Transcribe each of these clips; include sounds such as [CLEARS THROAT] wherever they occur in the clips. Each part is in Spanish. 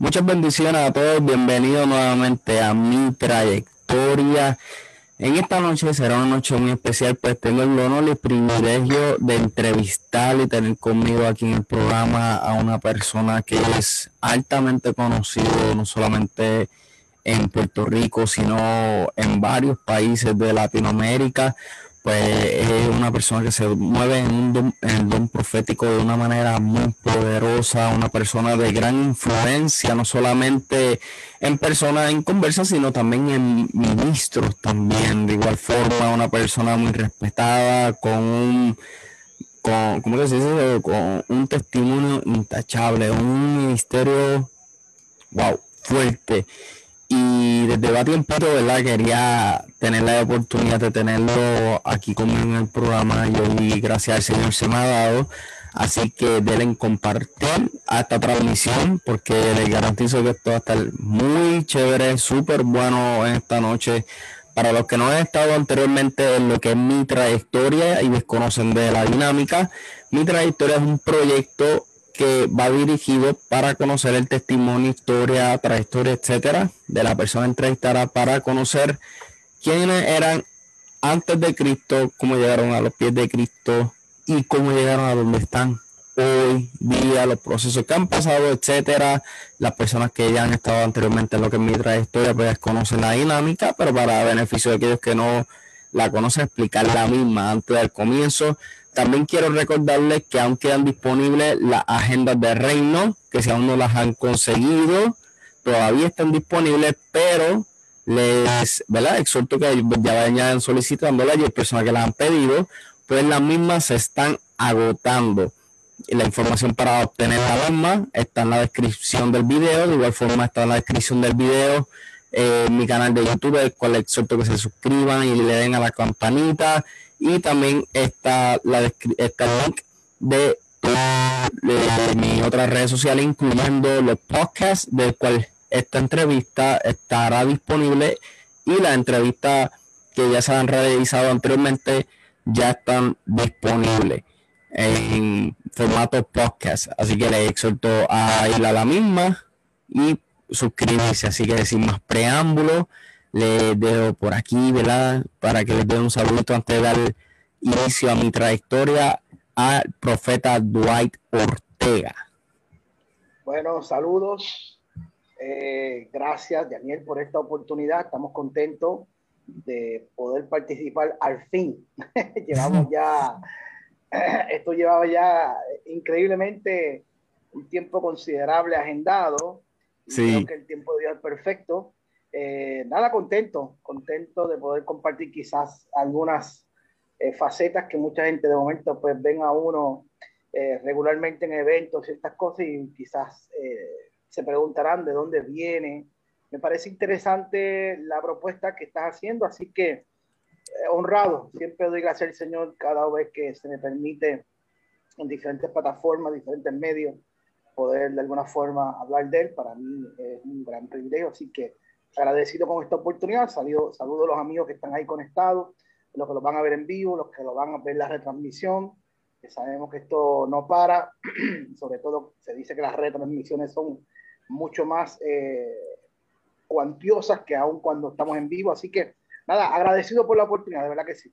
Muchas bendiciones a todos, bienvenidos nuevamente a mi trayectoria. En esta noche será una noche muy especial, pues tengo el honor y el privilegio de entrevistar y tener conmigo aquí en el programa a una persona que es altamente conocido, no solamente en Puerto Rico, sino en varios países de Latinoamérica pues es una persona que se mueve en, el don profético de una manera muy poderosa, una persona de gran influencia, no solamente en personas en conversa, sino también en ministros también, de igual forma, una persona muy respetada, con un, con, ¿cómo se dice? Con un testimonio intachable, un ministerio, wow, fuerte. Y desde va tiempo, ¿verdad? Quería tener la oportunidad de tenerlo aquí conmigo en el programa. Yo y gracias al Señor se me ha dado. Así que deben compartir a esta transmisión porque les garantizo que esto va a estar muy chévere, súper bueno en esta noche. Para los que no han estado anteriormente en lo que es mi trayectoria y desconocen de la dinámica, mi trayectoria es un proyecto que va dirigido para conocer el testimonio, historia, trayectoria, etcétera, de la persona entrevistada para conocer quiénes eran antes de Cristo, cómo llegaron a los pies de Cristo y cómo llegaron a donde están hoy día, los procesos que han pasado, etcétera. Las personas que ya han estado anteriormente en lo que es mi trayectoria, pues conocen la dinámica, pero para beneficio de aquellos que no la conocen, explicar la misma antes del comienzo también quiero recordarles que aún quedan disponibles las agendas de reino, que si aún no las han conseguido, todavía están disponibles, pero les, ¿verdad? Exhorto que ya vayan solicitándolas y hay personas que las han pedido, pues las mismas se están agotando. La información para obtener la misma está en la descripción del video, de igual forma está en la descripción del video eh, mi canal de YouTube, el cual exhorto que se suscriban y le den a la campanita y también está, la, está el link de, de, mis otras redes sociales, incluyendo los podcasts, del cual esta entrevista estará disponible y la entrevista que ya se han realizado anteriormente ya están disponibles en formato podcast. Así que les exhorto a ir a la misma y suscribirse. Así que sin más preámbulos, les dejo por aquí, ¿verdad? Para que les dé un saludo antes de dar inicio a mi trayectoria al profeta Dwight Ortega. Bueno, saludos. Eh, gracias, Daniel, por esta oportunidad. Estamos contentos de poder participar al fin. [LAUGHS] Llevamos ya, [CLEARS THROAT] esto llevaba ya increíblemente un tiempo considerable agendado. Sí. Creo que el tiempo de Dios perfecto. Eh, nada, contento, contento de poder compartir quizás algunas eh, facetas que mucha gente de momento pues ven a uno eh, regularmente en eventos, ciertas cosas y quizás se preguntarán de dónde viene. Me parece interesante la propuesta que estás haciendo, así que honrado, siempre doy gracias al Señor cada vez que se me permite en diferentes plataformas, diferentes medios, poder de alguna forma hablar de él. Para mí es un gran privilegio, así que agradecido con esta oportunidad. Saludo, saludo a los amigos que están ahí conectados, los que lo van a ver en vivo, los que lo van a ver la retransmisión, que sabemos que esto no para, [CLEARS THROAT] sobre todo se dice que las retransmisiones son mucho más eh, cuantiosas que aún cuando estamos en vivo, así que nada, agradecido por la oportunidad, de verdad que sí.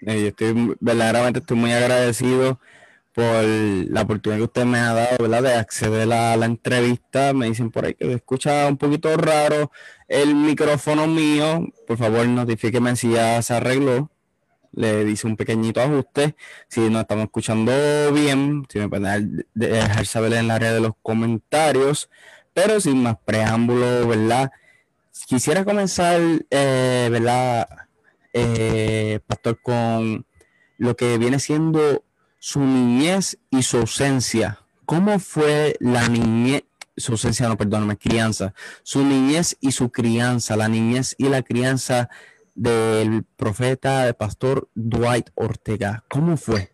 Yo estoy verdaderamente estoy muy agradecido por la oportunidad que usted me ha dado, ¿verdad? De acceder a la entrevista. Me dicen por ahí que escucha un poquito raro el micrófono mío. Por favor, notifíqueme si ya se arregló. Le dice un pequeñito ajuste. Si no estamos escuchando bien, si me pueden dejar saber en el área de los comentarios. Pero sin más preámbulo, ¿verdad? Quisiera comenzar, eh, ¿verdad? Eh, pastor, con lo que viene siendo su niñez y su ausencia. ¿Cómo fue la niñez, su ausencia, no, perdóname, crianza, su niñez y su crianza, la niñez y la crianza del profeta, del pastor Dwight Ortega? ¿Cómo fue?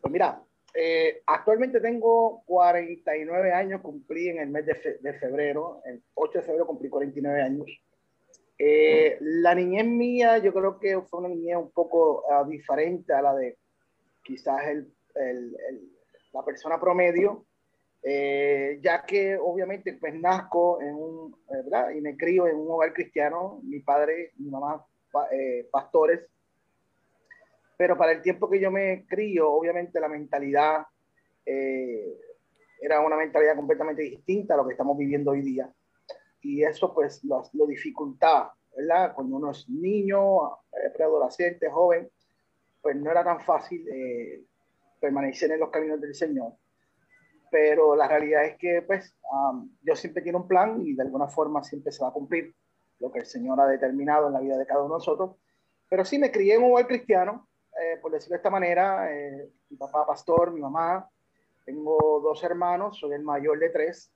Pues mira, eh, actualmente tengo 49 años, cumplí en el mes de, febrero, el 8 de febrero cumplí 49 años. Eh, la niñez mía, yo creo que fue una niñez un poco ah, diferente a la de quizás el, el, la persona promedio. Eh, ya que obviamente pues nazco en un, ¿verdad? Y me crío en un hogar cristiano, mi padre, mi mamá, eh, pastores, pero para el tiempo que yo me crío, obviamente la mentalidad eh, era una mentalidad completamente distinta a lo que estamos viviendo hoy día. Y eso pues lo, lo dificultaba, ¿verdad? Cuando uno es niño, preadolescente, joven, pues no era tan fácil permanecer en los caminos del Señor pero la realidad es que pues Dios siempre tiene un plan y de alguna forma siempre se va a cumplir lo que el Señor ha determinado en la vida de cada uno de nosotros. Pero sí me crié en un hogar cristiano, eh, por decirlo de esta manera, eh, mi papá pastor, mi mamá, tengo dos hermanos, soy el mayor de tres,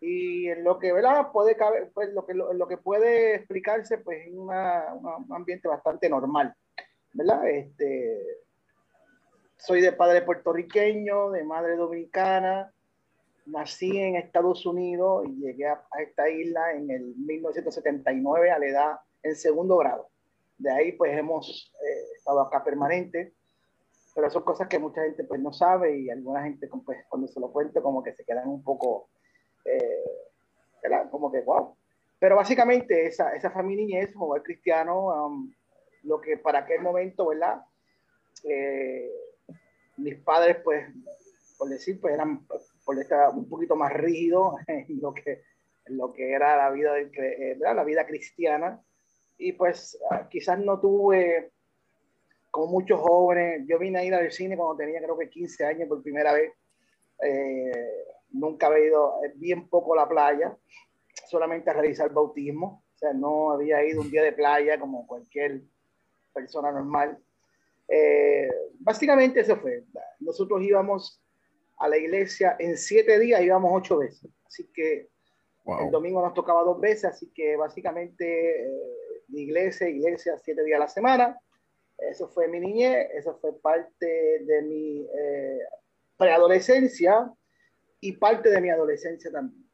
y en lo que, ¿verdad? Puede pues lo que, lo, que puede explicarse, pues en un ambiente bastante normal, ¿verdad? Este, soy de padre puertorriqueño, de madre dominicana, nací en Estados Unidos y llegué a, esta isla en el 1979 a la edad en segundo grado. De ahí pues hemos eh, estado acá permanente, pero son cosas que mucha gente pues no sabe y alguna gente pues, cuando se lo cuento como que se quedan un poco, eh, Como que wow. Pero básicamente esa, esa familia niñez, hogar cristiano, um, lo que para aquel momento, ¿verdad? Eh, mis padres pues, por decir, pues eran por estar un poquito más rígido [LAUGHS] en lo que, lo que era la vida, eh, la vida cristiana. Y pues ah, quizás no tuve, como muchos jóvenes, yo vine a ir al cine cuando tenía creo que 15 años por primera vez. Eh, nunca había ido bien poco a la playa, solamente a realizar bautismo. O sea, no había ido un día de playa como cualquier persona normal. básicamente eso fue. Nosotros íbamos a la iglesia en siete días íbamos ocho veces. Así que el domingo nos tocaba dos veces, así que básicamente eh, iglesia, iglesia, siete días a la semana. Eso fue mi niñez, eso fue parte de mi eh, preadolescencia y parte de mi adolescencia también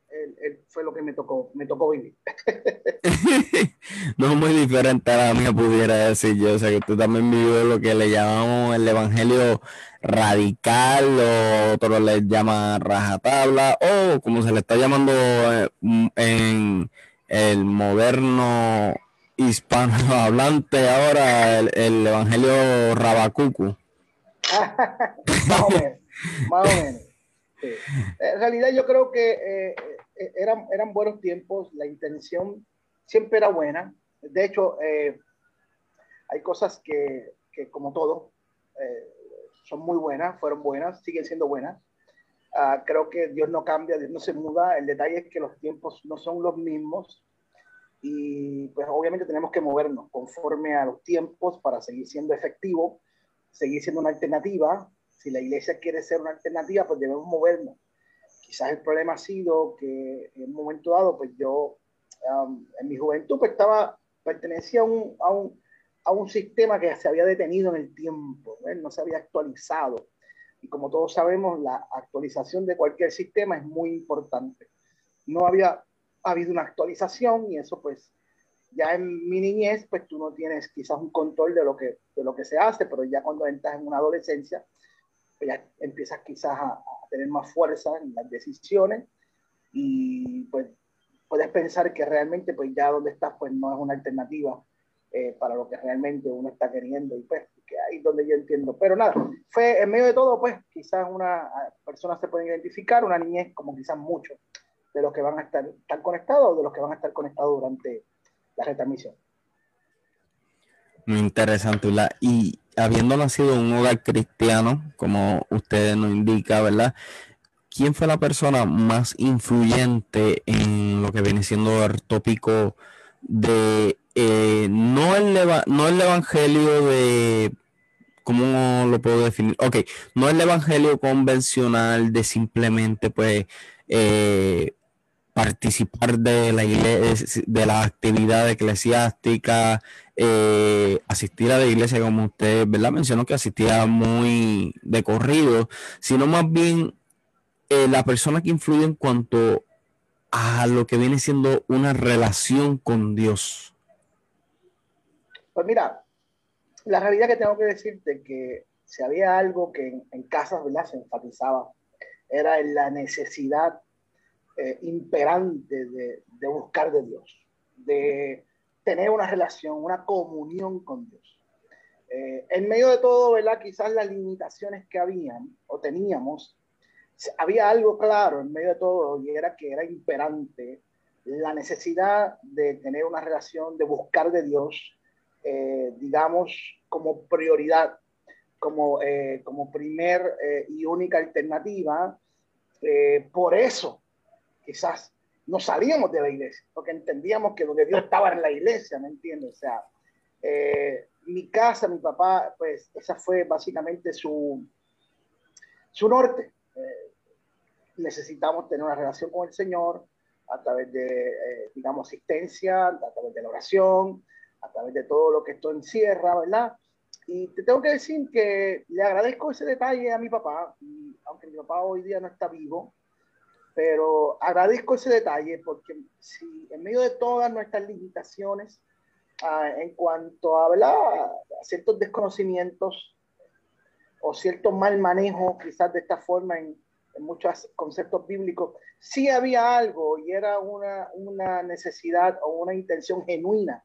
fue lo que me tocó, me tocó vivir. [LAUGHS] no muy diferente a la mía, pudiera decir yo. O sea, que tú también vives lo que le llamamos el evangelio radical, o otros le llaman rajatabla, o como se le está llamando eh, en el moderno hispano hablante ahora, el, evangelio rabacucu. [LAUGHS] más o menos, más o menos. En realidad yo creo que eh, eran, eran buenos tiempos, la intención siempre era buena. De hecho, eh, hay cosas que, que como todo, eh, son muy buenas, fueron buenas, siguen siendo buenas. Uh, creo que Dios no cambia, no se muda. El detalle es que los tiempos no son los mismos y pues obviamente tenemos que movernos conforme a los tiempos para seguir siendo efectivo, seguir siendo una alternativa. Si la iglesia quiere ser una alternativa, pues debemos movernos quizás el problema ha sido que en un momento dado, pues yo en mi juventud pues estaba, pertenecía a un, a, un, a un, sistema que se había detenido en el tiempo, no se había actualizado. Y como todos sabemos, la actualización de cualquier sistema es muy importante. No había habido una actualización y eso pues ya en mi niñez pues tú no tienes quizás un control de lo que, de lo que se hace, pero ya cuando entras en una adolescencia, pues ya empiezas quizás a, tener más fuerza en las decisiones y pues puedes pensar que realmente pues ya donde estás pues no es una alternativa eh, para lo que realmente uno está queriendo y pues que ahí es donde yo entiendo. Pero nada, fue en medio de todo pues quizás una persona se puede identificar, una niñez como quizás muchos de los que van a estar, estar conectados o de los que van a estar conectados durante la retransmisión. Muy interesante, Y habiendo nacido en un hogar cristiano, como usted nos indica, ¿verdad? ¿Quién fue la persona más influyente en lo que viene siendo el tópico de eh, no, el no el evangelio de ¿cómo lo puedo definir? Ok, no el evangelio convencional de simplemente pues eh, participar de la iglesia, de la actividad eclesiástica, eh, asistir a la iglesia como usted, ¿verdad? Mencionó que asistía muy de corrido, sino más bien eh, la persona que influye en cuanto a lo que viene siendo una relación con Dios. Pues mira, la realidad que tengo que decirte que si había algo que en, en casa, ¿verdad? Se enfatizaba era la necesidad eh, imperante de, buscar de Dios, de tener una relación, una comunión con Dios. Eh, en medio de todo, ¿verdad? Quizás las limitaciones que habían o teníamos, había algo claro en medio de todo y era que era imperante la necesidad de tener una relación, de buscar de Dios, eh, digamos, como prioridad, como, como primer y única alternativa por eso, quizás no salíamos de la iglesia, porque entendíamos que donde Dios [LAUGHS] estaba en la iglesia, ¿me entiendes? O sea, eh, mi casa, mi papá, pues esa fue básicamente su, su norte. Eh, necesitamos tener una relación con el Señor a través de, digamos, asistencia, a través de la oración, a través de todo lo que esto encierra, ¿verdad? Y te tengo que decir que le agradezco ese detalle a mi papá, aunque mi papá hoy día no está vivo, pero agradezco ese detalle porque si en medio de todas nuestras limitaciones ah, en cuanto a, a ciertos desconocimientos o cierto mal manejo quizás de esta forma en, en muchos conceptos bíblicos, sí había algo y era una, una necesidad o una intención genuina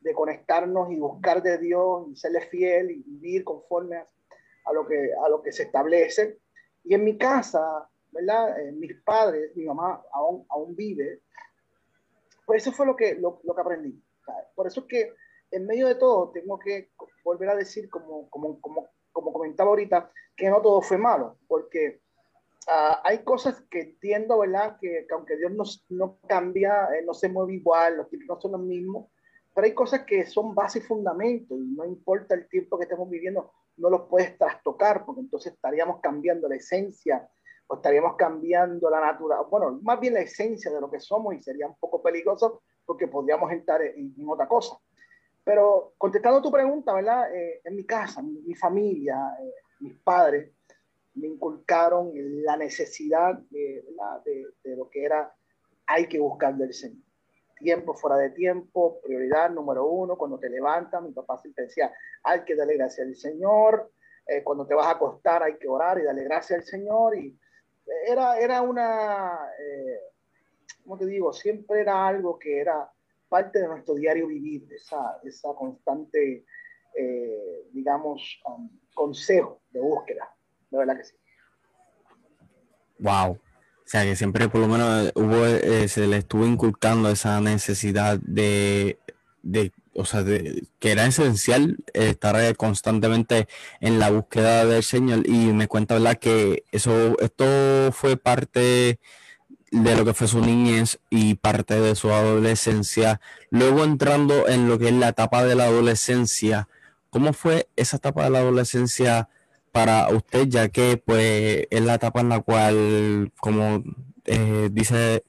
de conectarnos y buscar de Dios y serle fiel y vivir conforme a, lo, que, a lo que se establece. Y en mi casa, ¿verdad? Eh, mis padres, mi mamá aún, aún vive. Pues eso fue lo que, lo, que aprendí. Por eso es que en medio de todo tengo que volver a decir, como, como, como, como comentaba ahorita, que no todo fue malo, porque uh, hay cosas que entiendo, ¿verdad? Que, que aunque Dios no, no cambia, eh, no se mueve igual, los no son los mismos, pero hay cosas que son base y fundamento y no importa el tiempo que estemos viviendo, no los puedes trastocar porque entonces estaríamos cambiando la esencia o estaríamos cambiando la naturaleza, bueno, más bien la esencia de lo que somos y sería un poco peligroso porque podríamos entrar en, otra cosa. Pero contestando tu pregunta, ¿verdad? Eh, en mi casa, mi, familia, eh, mis padres me inculcaron la necesidad de, de, de lo que era hay que buscar del Señor tiempo, fuera de tiempo, prioridad número uno, cuando te levantas, mi papá siempre decía, hay que darle gracias al Señor, eh, cuando te vas a acostar hay que orar y darle gracias al Señor, y era, era una, eh, ¿cómo te digo? Siempre era algo que era parte de nuestro diario vivir, esa, esa constante, eh, digamos, um, consejo de búsqueda, de verdad que sí. Wow, o sea, que siempre por lo menos hubo, eh, se le estuvo inculcando esa necesidad de, de o sea, que era esencial estar constantemente en la búsqueda del Señor. Y me cuenta, ¿verdad? Que eso, esto fue parte de lo que fue su niñez y parte de su adolescencia. Luego entrando en lo que es la etapa de la adolescencia, ¿cómo fue esa etapa de la adolescencia? para usted, ya que pues es la etapa en la cual, como eh, dice,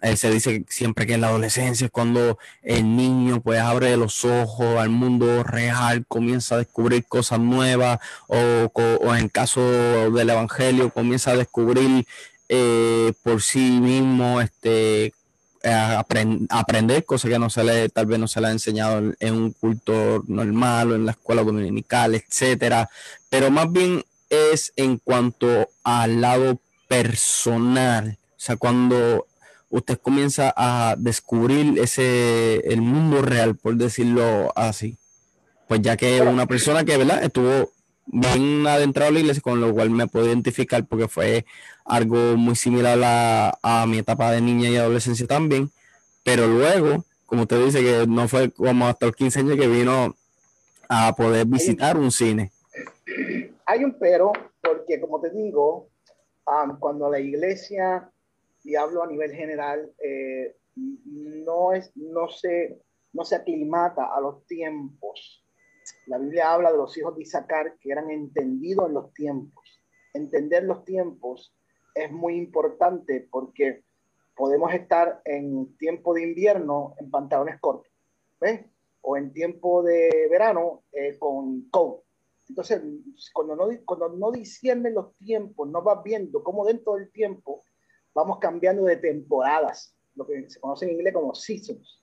eh, se dice siempre que en la adolescencia es cuando el niño pues abre los ojos al mundo real, comienza a descubrir cosas nuevas o, en caso del Evangelio comienza a descubrir eh, por sí mismo este aprender cosas que no se le, tal vez no se le ha enseñado en un culto normal o en la escuela dominical, etcétera, pero más bien es en cuanto al lado personal, o sea, cuando usted comienza a descubrir ese el mundo real, por decirlo así, pues ya que una persona que, ¿verdad? Estuvo bien adentrado a la iglesia, con lo cual me puedo identificar porque fue algo muy similar a, a, mi etapa de niña y adolescencia también, pero luego, como usted dice, que no fue como hasta los 15 años que vino a poder visitar un cine. Hay un pero, porque como te digo, cuando la iglesia, y hablo a nivel general, eh, no, es, no, se, no se aclimata a los tiempos la Biblia habla de los hijos de Isaacar que eran entendidos en los tiempos. Entender los tiempos es muy importante porque podemos estar en tiempo de invierno en pantalones cortos, ¿ves? O en tiempo de verano eh, con coat. Entonces, cuando no, cuando no disciernen los tiempos, no vas viendo cómo dentro del tiempo vamos cambiando de temporadas, lo que se conoce en inglés como seasons.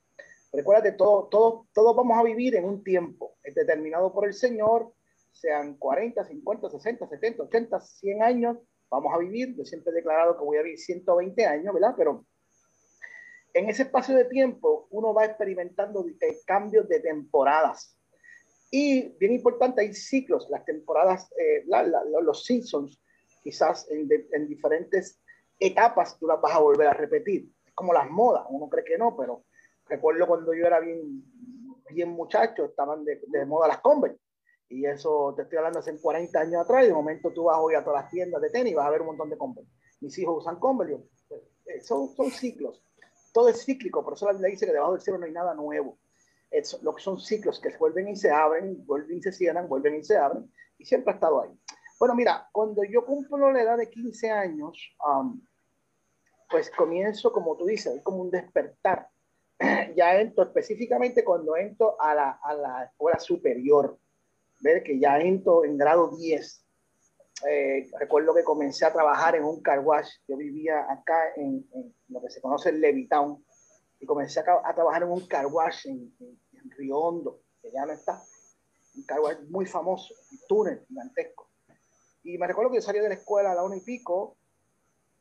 Recuérdate, todos todo, todo vamos a vivir en un tiempo determinado por el Señor, sean 40, 50, 60, 70, 80, 100 años, vamos a vivir, yo siempre he declarado que voy a vivir 120 años, ¿verdad? Pero en ese espacio de tiempo uno va experimentando cambios de temporadas. Y bien importante, hay ciclos, las temporadas, eh, los seasons, quizás en, en, diferentes etapas tú las vas a volver a repetir. Es como las modas, uno cree que no, pero recuerdo cuando yo era bien, bien muchacho, estaban de, de moda las Converse. Y eso te estoy hablando hace 40 años atrás, y de momento tú vas hoy a todas las tiendas de tenis y vas a ver un montón de Converse. Mis hijos usan Converse. Eh, son, son ciclos. Todo es cíclico, por eso la Biblia dice que debajo del cielo no hay nada nuevo. Es, lo que son ciclos que vuelven y se abren, vuelven y se cierran, vuelven y se abren, y siempre ha estado ahí. Bueno, mira, cuando yo cumplo la edad de 15 años, pues comienzo, como tú dices, como un despertar. [CLEARS THROAT] ya entro específicamente cuando entro a la, a la escuela superior ver que ya entro en grado 10. Eh, recuerdo que comencé a trabajar en un car wash. Yo vivía acá en, lo que se conoce el Levitown y comencé a, trabajar en un car wash en, en, Río Hondo, que ya no está. Un car wash muy famoso, un túnel gigantesco. Y me recuerdo que yo salí de la escuela a la una y pico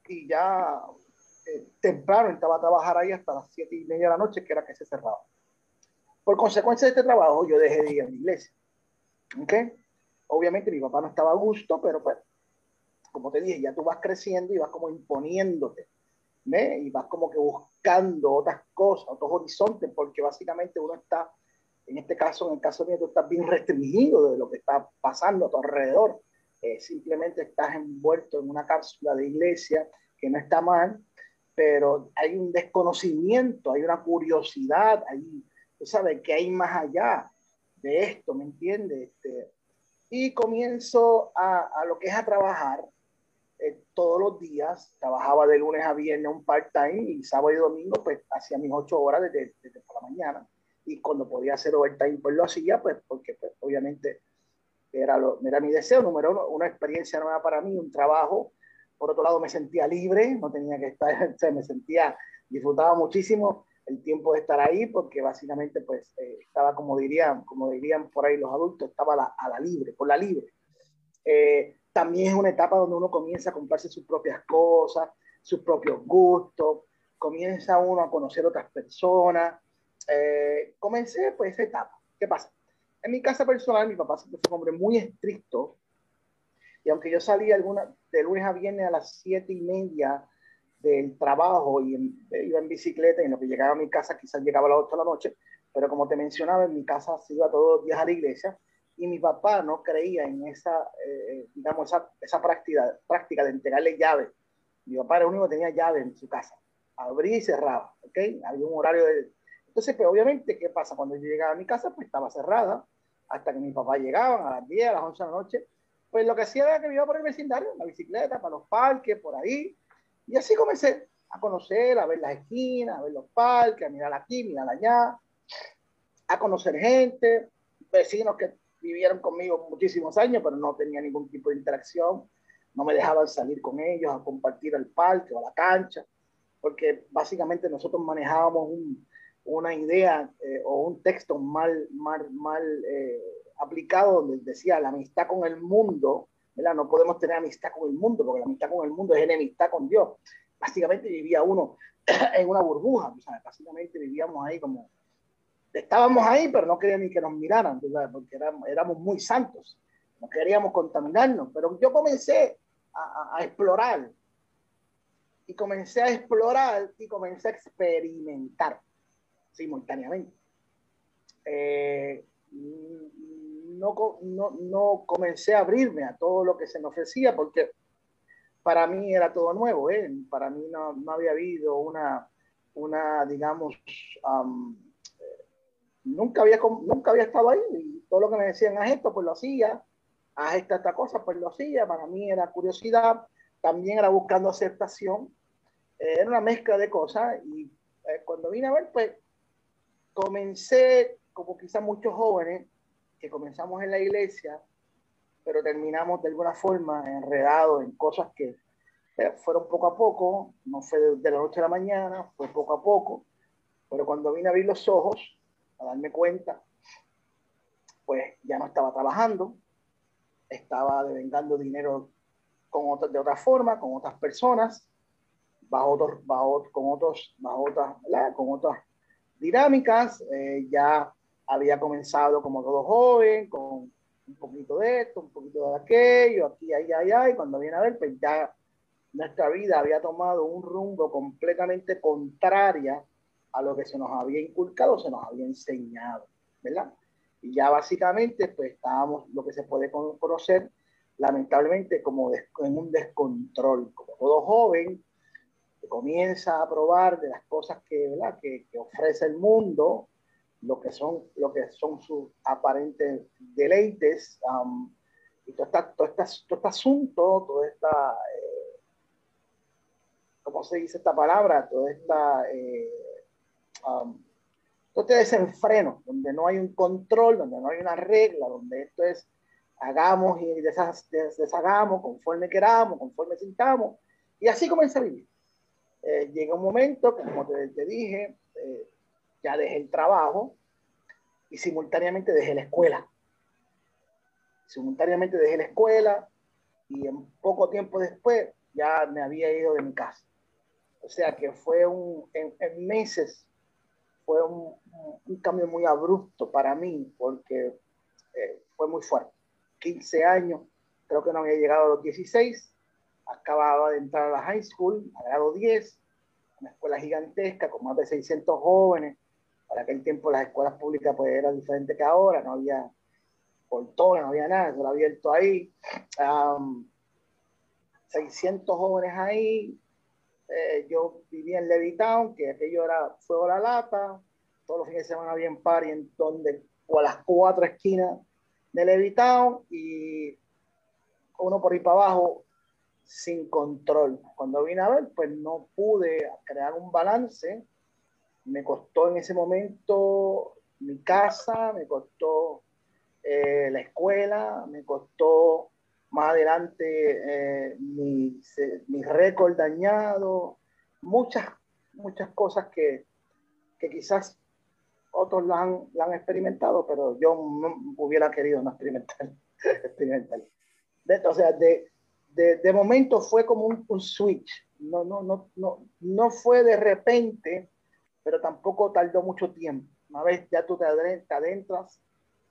y ya eh, temprano estaba a trabajar ahí hasta las siete y media de la noche, que era que se cerraba. Por consecuencia de este trabajo, yo dejé de ir a la iglesia. ¿Okay? Obviamente mi papá no estaba a gusto, pero pues, como te dije, ya tú vas creciendo y vas como imponiéndote, ¿ve? Y vas como que buscando otras cosas, otros horizontes, porque básicamente uno está, en este caso, en el caso mío, tú estás bien restringido de lo que está pasando a tu alrededor. Eh, simplemente estás envuelto en una cápsula de iglesia que no está mal, pero hay un desconocimiento, hay una curiosidad, hay, tú sabes, que hay más allá de esto, ¿me entiendes? Este, y comienzo a, lo que es a trabajar eh, todos los días. Trabajaba de lunes a viernes un part-time y sábado y domingo pues hacía mis ocho horas desde, desde, por la mañana. Y cuando podía hacer overtime pues lo hacía pues porque pues, obviamente era, era mi deseo, número uno, una experiencia nueva para mí, un trabajo. Por otro lado me sentía libre, no tenía que estar, [LAUGHS] o sea, me sentía, disfrutaba muchísimo el tiempo de estar ahí, porque básicamente pues eh, estaba, como dirían, como dirían por ahí los adultos, estaba a la, a la libre, por la libre. Eh, también es una etapa donde uno comienza a comprarse sus propias cosas, sus propios gustos, comienza uno a conocer otras personas. Eh, comencé pues esa etapa. ¿Qué pasa? En mi casa personal, mi papá siempre fue un hombre muy estricto, y aunque yo salía alguna, de lunes a viernes a las siete y media del trabajo y iba en bicicleta y en lo que llegaba a mi casa quizás llegaba a las 8 de la noche, pero como te mencionaba, en mi casa se iba todos los días a la iglesia y mi papá no creía en esa, eh, digamos, esa, esa, práctica, práctica de entregarle llaves. Mi papá era el único que tenía llave en su casa, abría y cerraba, ¿ok? Había un horario de... Entonces, pues obviamente, ¿qué pasa? Cuando yo llegaba a mi casa, pues estaba cerrada, hasta que mi papá llegaba a las 10, a las 11 de la noche, pues lo que hacía era que me iba por el vecindario, en la bicicleta, para los parques, por ahí, y así comencé a conocer, a ver las esquinas, a ver los parques, a mirar aquí, mirar allá, a conocer gente, vecinos que vivieron conmigo muchísimos años, pero no tenía ningún tipo de interacción, no me dejaban salir con ellos a compartir el parque o la cancha, porque básicamente nosotros manejábamos un, una idea eh, o un texto mal, mal, mal eh, aplicado donde decía la amistad con el mundo no podemos tener amistad con el mundo, porque la amistad con el mundo es enemistad con Dios. Básicamente vivía uno [CLEARS THROAT] en una burbuja, básicamente vivíamos ahí como, estábamos ahí, pero no querían ni que nos miraran, porque éramos, éramos, muy santos, no queríamos contaminarnos, pero yo comencé a, a, explorar, y comencé a explorar y comencé a experimentar simultáneamente. Eh, no, no, no, comencé a abrirme a todo lo que se me ofrecía porque para mí era todo nuevo, ¿eh? para mí no, no, había habido una, una digamos, nunca, había, nunca había estado ahí y todo lo que me decían, haz esto, pues lo hacía, haz esta, esta cosa, pues lo hacía, para mí era curiosidad, también era buscando aceptación, eh, era una mezcla de cosas y eh, cuando vine a ver, pues comencé, como quizás muchos jóvenes, comenzamos en la iglesia, pero terminamos de alguna forma enredados en cosas que eh, fueron poco a poco, no fue de, la noche a la mañana, fue poco a poco, pero cuando vine a abrir los ojos, a darme cuenta, pues ya no estaba trabajando, estaba devengando dinero con otra, de otra forma, con otras personas, bajo otros, bajo, con otros, bajo otras, con otras dinámicas. Eh, ya había comenzado como todo joven, con un poquito de esto, un poquito de aquello, aquí, allá, allá, y cuando viene a ver, pues ya nuestra vida había tomado un rumbo completamente contraria a lo que se nos había inculcado, se nos había enseñado, ¿verdad? Y ya básicamente, pues estábamos, lo que se puede conocer, lamentablemente, como en un descontrol, como todo joven, que comienza a probar de las cosas que, ¿verdad? que, que ofrece el mundo, lo que son, lo que son sus aparentes deleites, y todo, esta, todo, esta, todo, este asunto, toda esta, eh, ¿cómo se dice esta palabra? Toda esta, eh, todo este desenfreno, donde no hay un control, donde no hay una regla, donde esto es hagamos y deshagamos conforme queramos, conforme sintamos, y así comienza a vivir. Eh, llega un momento, como te, dije, eh, ya dejé el trabajo y simultáneamente dejé la escuela. Simultáneamente dejé la escuela y en poco tiempo después ya me había ido de mi casa. O sea que fue un, en, meses, fue un, un, cambio muy abrupto para mí porque eh, fue muy fuerte. 15 años, creo que no había llegado a los 16, acababa de entrar a la high school, a grado 10, una escuela gigantesca con más de 600 jóvenes, para aquel tiempo las escuelas públicas pues era diferente que ahora, no había portones, no había nada, lo abierto ahí. 600 jóvenes ahí. Eh, yo vivía en Levittown, que aquello era fuego la lata. Todos los fines de semana había en party en donde, o a las cuatro esquinas de Levittown y uno por ahí para abajo sin control. Cuando vine a ver, pues no pude crear un balance me costó en ese momento mi casa, me costó eh, la escuela, me costó más adelante eh, mi, mi récord dañado, muchas, muchas cosas que, que quizás otros la han, la han, experimentado, pero yo no hubiera querido no experimentar. [LAUGHS] experimentar. De, o sea, de, de, de, momento fue como un, un, switch, no, no, no, no, no fue de repente pero tampoco tardó mucho tiempo. Una vez ya tú te adentras,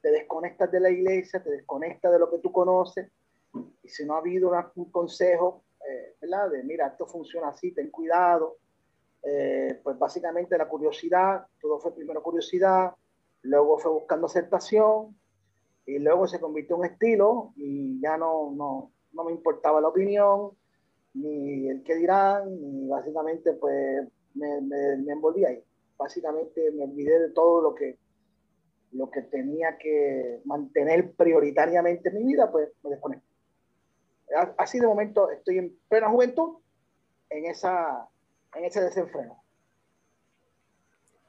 te desconectas de la iglesia, te desconectas de lo que tú conoces, y si no ha habido un consejo, eh, ¿verdad? De mira, esto funciona así, ten cuidado, eh, pues básicamente la curiosidad, todo fue primero curiosidad, luego fue buscando aceptación, y luego se convirtió en estilo, y ya no, no, no me importaba la opinión, ni el que dirán, ni básicamente pues me, me, envolví ahí. Básicamente me olvidé de todo lo que, lo que tenía que mantener prioritariamente en mi vida, pues me desconecté. Así de momento estoy en plena juventud en, esa, en ese desenfreno.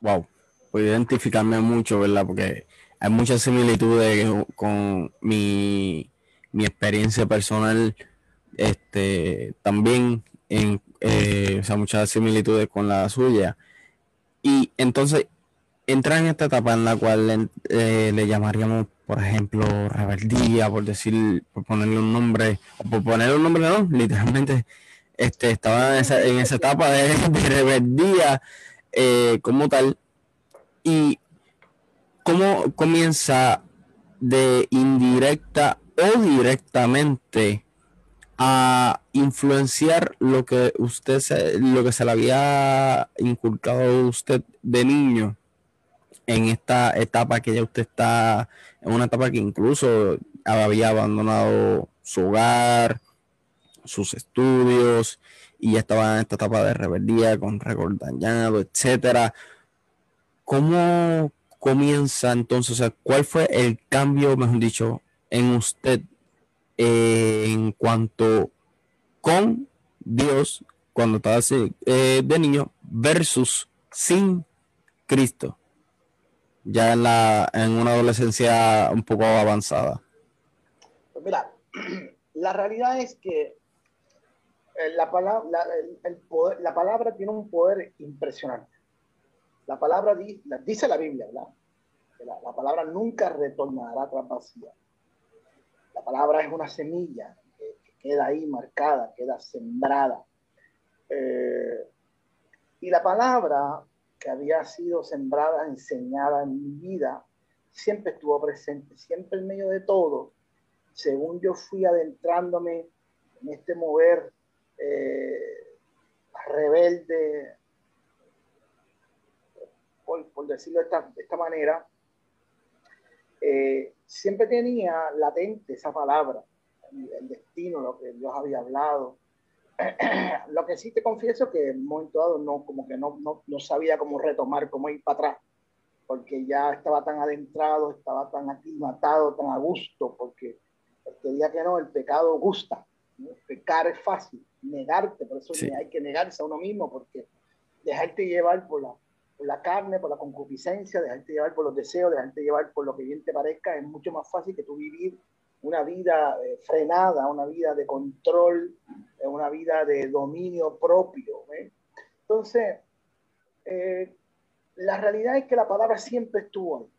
Wow, puedo identificarme mucho, ¿verdad? Porque hay muchas similitudes con mi, mi experiencia personal. Este, también en eh, o sea, muchas similitudes con la suya. Y entonces entra en esta etapa en la cual eh, le llamaríamos, por ejemplo, rebeldía, por decir, por ponerle un nombre, o por ponerle un nombre, no, literalmente este, estaba en esa, etapa [LAUGHS] de, rebeldía eh, como tal. Y cómo comienza de indirecta o directamente a influenciar lo que usted se, lo que se le había inculcado a usted de niño en esta etapa que ya usted está en una etapa que incluso había abandonado su hogar, sus estudios y ya estaba en esta etapa de rebeldía con récord etcétera. ¿Cómo comienza entonces? ¿cuál fue el cambio, mejor dicho, en usted en cuanto con Dios cuando estaba eh, de niño versus sin Cristo, ya en, la, en una adolescencia un poco avanzada? Pues mira, [CLEARS THROAT] la realidad es que eh, la palabra, el, poder, la palabra tiene un poder impresionante. La palabra dice la Biblia, ¿verdad? la, la palabra nunca retornará tras vacía. La palabra es una semilla que, queda ahí marcada, queda sembrada. Eh, y la palabra que había sido sembrada, enseñada en mi vida, siempre estuvo presente, siempre en medio de todo. Según yo fui adentrándome en este mover eh, rebelde, por, decirlo de esta, manera, eh, siempre tenía latente esa palabra, el, destino, lo que Dios había hablado. [CLEARS THROAT] lo que sí te confieso que en un momento dado no, como que no, no, no sabía cómo retomar, cómo ir para atrás, porque ya estaba tan adentrado, estaba tan aclimatado, tan a gusto, porque el día que no, el pecado gusta. Pecar es fácil, negarte, por eso hay que negarse a uno mismo, porque dejarte llevar por la, por la carne, por la concupiscencia, dejarte llevar por los deseos, dejarte llevar por lo que bien te parezca, es mucho más fácil que tú vivir una vida eh, frenada, una vida de control, eh, una vida de dominio propio. Entonces, eh, la realidad es que la palabra siempre estuvo ahí.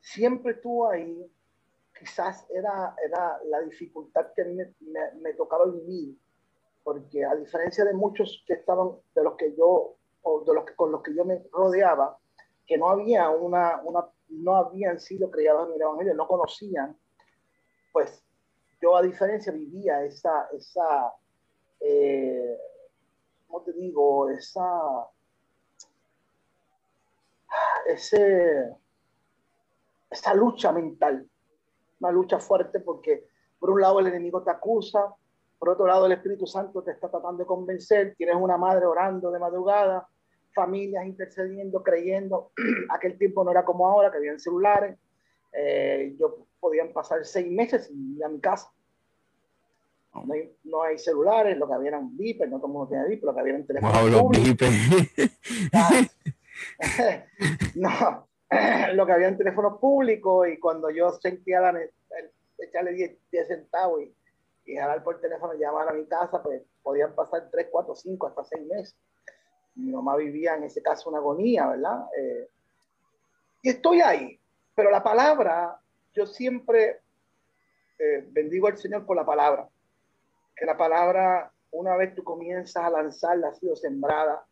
Siempre estuvo ahí. Quizás era, era la dificultad que me, me, me tocaba vivir, porque a diferencia de muchos que estaban, de los que yo con los que yo me rodeaba, que no había una, una no habían sido criados en el Evangelio, no conocían, pues yo a diferencia vivía esa, esa eh, ¿cómo te digo? Esa, ese, esa lucha mental, una lucha fuerte porque por un lado el enemigo te acusa, por otro lado el Espíritu Santo te está tratando de convencer, tienes una madre orando de madrugada, familias intercediendo, creyendo. [CLEARS THROAT] Aquel tiempo no era como ahora, que habían celulares. Eh, yo podían pasar seis meses sin ir a mi casa. No hay, no hay celulares, lo que había eran bipes, no todo el mundo tenía bipes, lo que había eran teléfonos wow, públicos. [LAUGHS] no, [CLEARS THROAT] lo que había en teléfonos públicos y cuando yo sentía la, el, echarle 10, 10 centavos y, y jalar por teléfono y llamar a mi casa, pues podían pasar 3, 4, 5, hasta 6 meses mi mamá vivía en ese caso una agonía, ¿verdad? Eh, y estoy ahí, pero la palabra, yo siempre eh, bendigo al Señor por la palabra, que la palabra, una vez tú comienzas a lanzarla, ha sido sembrada.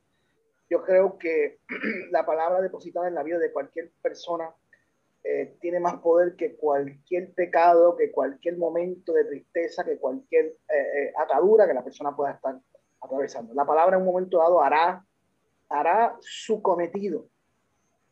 Yo creo que [CLEARS THROAT] la palabra depositada en la vida de cualquier persona eh, tiene más poder que cualquier pecado, que cualquier momento de tristeza, que cualquier atadura que la persona pueda estar atravesando. La palabra en un momento dado hará hará su cometido.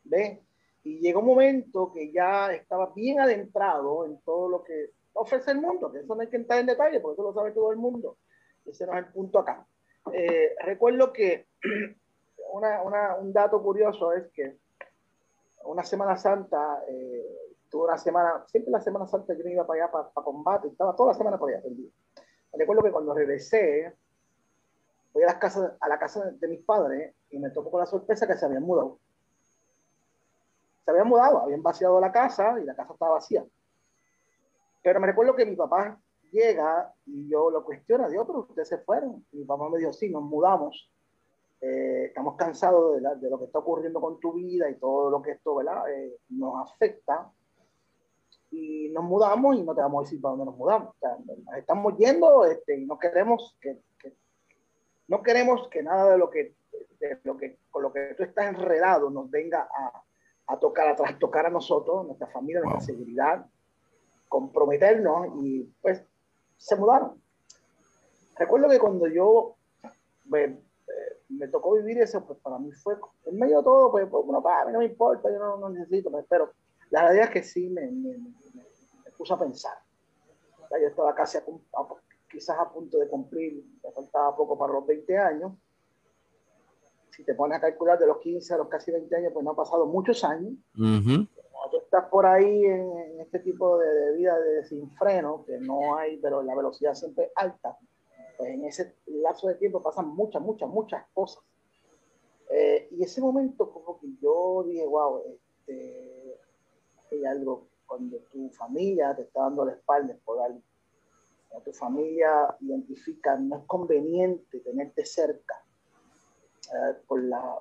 ¿Ve? Y llegó un momento que ya estaba bien adentrado en todo lo que ofrece el mundo, que eso no hay que entrar en detalle, porque eso lo sabe todo el mundo. Ese no es el punto acá. Eh, recuerdo que [CLEARS THROAT] una, una, un dato curioso es que una Semana Santa, eh, tuve una semana, siempre la Semana Santa yo me iba para allá para, combate, estaba toda la semana por allá. Recuerdo que cuando regresé, voy a, las casas, a la casa de mis padres y me tocó con la sorpresa que se habían mudado. Se habían mudado, habían vaciado la casa y la casa estaba vacía. Pero me recuerdo que mi papá llega y yo lo cuestiono, Dios, pero ustedes se fueron. Y mi papá me dijo, sí, nos mudamos. Eh, estamos cansados de, de, lo que está ocurriendo con tu vida y todo lo que esto ¿verdad? Eh, nos afecta. Y nos mudamos y no te vamos a decir para dónde nos mudamos. O sea, nos estamos yendo este, y no queremos que, que, no queremos que nada de lo que lo que, con lo que tú estás enredado nos venga a, a tocar, a trastocar a nosotros, nuestra familia, nuestra seguridad, comprometernos y pues se mudaron. Recuerdo que cuando yo me, eh, me tocó vivir eso, pues para mí fue, en medio de todo, pues, pues bueno, para mí no me importa, yo no, no necesito, pues, pero la realidad es que sí me, me, me puso a pensar. Yo estaba casi a, quizás a punto de cumplir, me faltaba poco para los 20 años, si te pones a calcular de los 15 a los casi 20 años, pues no han pasado muchos años. Cuando tú estás por ahí en, este tipo de, vida de desenfreno, que no hay, pero la velocidad siempre es alta, pues en ese lapso de tiempo pasan muchas, muchas, muchas cosas. Eh, y ese momento como que yo dije, wow, este, hay algo cuando tu familia te está dando la espalda por algo. Cuando tu familia identifica, no es conveniente tenerte cerca eh, por la,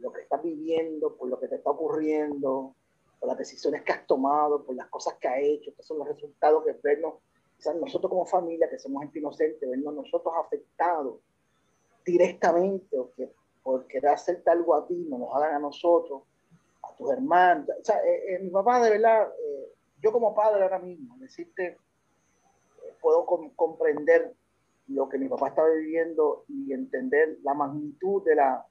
lo que estás viviendo, por lo que te está ocurriendo, por las decisiones que has tomado, por las cosas que has hecho. Estos son los resultados que vernos quizás nosotros como familia, que somos gente inocente, vernos nosotros afectados directamente o que por querer hacerte algo a ti, no nos hagan a nosotros, a tus hermanos. O sea, eh, eh, mi papá de verdad, eh, yo como padre ahora mismo, decirte, puedo comprender lo que mi papá estaba viviendo y entender la magnitud de la,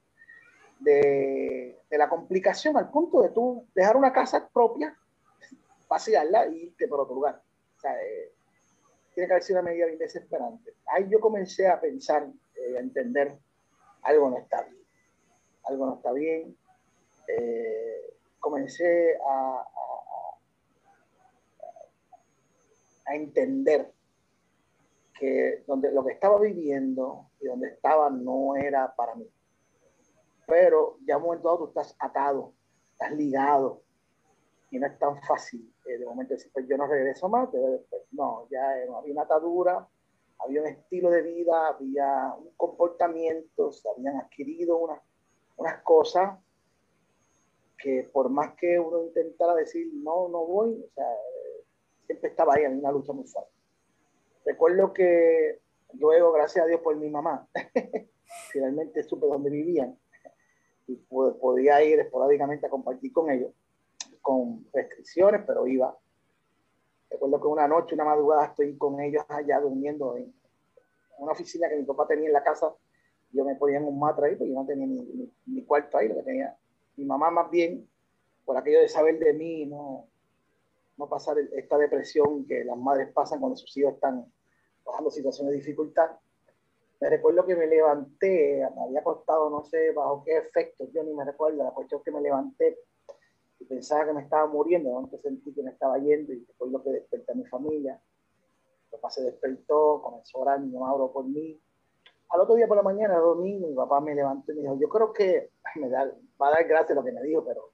de, la complicación al punto de tú dejar una casa propia, [LAUGHS] vaciarla y irte por otro lugar. O sea, tiene que haber sido una medida bien desesperante. Ahí yo comencé a pensar, a entender, algo no está bien algo no está bien. Eh, comencé a, a, entender que donde, lo que estaba viviendo y donde estaba no era para mí. Pero ya un momento dado tú estás atado, estás ligado y no es tan fácil eh, de momento decir, pues yo no regreso más, no, ya había una atadura, había un estilo de vida, había un comportamiento, se habían adquirido unas unas cosas que por más que uno intentara decir no, no voy, o sea, siempre estaba ahí en una lucha muy fuerte. Recuerdo que luego, gracias a Dios por mi mamá, [LAUGHS] finalmente supe dónde vivían y podía ir esporádicamente a compartir con ellos, con restricciones, pero iba. Recuerdo que una noche, una madrugada, estoy con ellos allá durmiendo en una oficina que mi papá tenía en la casa yo me ponía en un matra ahí, porque yo no tenía ni, cuarto ahí, lo que tenía mi mamá más bien, por aquello de saber de mí, no, pasar esta depresión que las madres pasan cuando sus hijos están pasando situaciones de dificultad. Me recuerdo que me levanté, me había costado, no sé bajo qué efecto, yo ni me recuerdo, la cuestión es que me levanté y pensaba que me estaba muriendo, aunque sentí que me estaba yendo y recuerdo que desperté a mi familia. Mi papá se despertó, comenzó a orar, mi mamá oró por mí, al otro día por la mañana, domingo, mi papá me levantó y me dijo, yo creo que, [LAUGHS] me va a dar gracias lo que me dijo, pero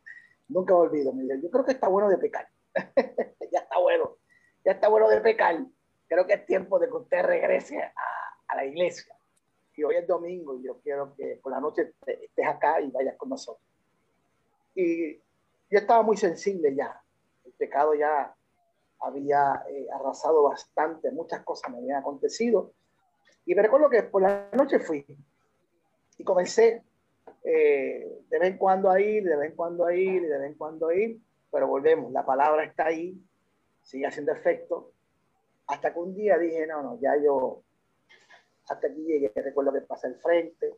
nunca me olvido, me dijo, yo creo que está bueno de pecar. [LAUGHS] ya está bueno, ya está bueno de pecar. Creo que es tiempo de que usted regrese a, a la iglesia. Y hoy es domingo y yo quiero que por la noche estés acá y vayas con nosotros. Y yo estaba muy sensible ya. El pecado ya había eh, arrasado bastante, muchas cosas me habían acontecido y me recuerdo que por la noche fui y comencé eh, de vez en cuando a ir, de vez en cuando a ir, de vez en cuando a ir, pero volvemos, la palabra está ahí, sigue haciendo efecto, hasta que un día dije, no, no, ya yo, hasta aquí llegué, recuerdo que pasé al frente,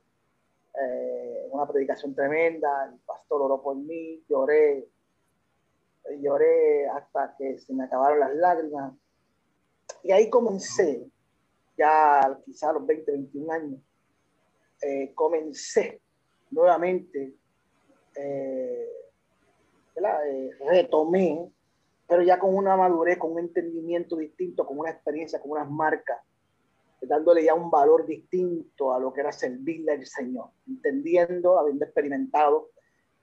eh, una predicación tremenda, el pastor oró por mí, lloré, lloré hasta que se me acabaron las lágrimas, y ahí comencé ya quizá a los 20, 21 años, eh, comencé nuevamente, eh, eh, retomé, pero ya con una madurez, con un entendimiento distinto, con una experiencia, con unas marcas, dándole ya un valor distinto a lo que era servirle al Señor, entendiendo, habiendo experimentado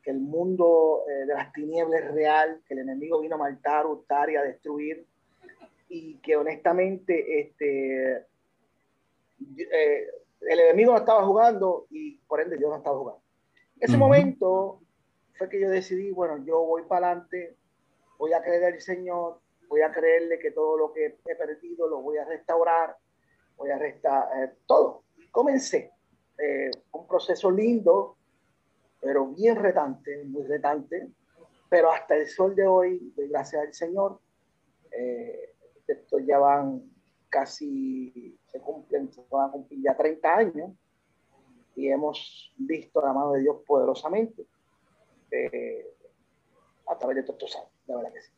que el mundo de las tinieblas es real, que el enemigo vino a matar, hurtar y a destruir, y que honestamente este, eh, el enemigo no estaba jugando y por ende yo no estaba jugando. En ese momento fue que yo decidí, bueno, yo voy para adelante, voy a creer al Señor, voy a creerle que todo lo que he perdido lo voy a restaurar, voy a restaurar eh, todo. comencé eh, un proceso lindo, pero bien retante, muy retante, pero hasta el sol de hoy, gracias al Señor, esto ya van casi se cumplen, se van a cumplir ya 30 años y hemos visto la mano de Dios poderosamente eh, a través de todos estos la verdad que sí.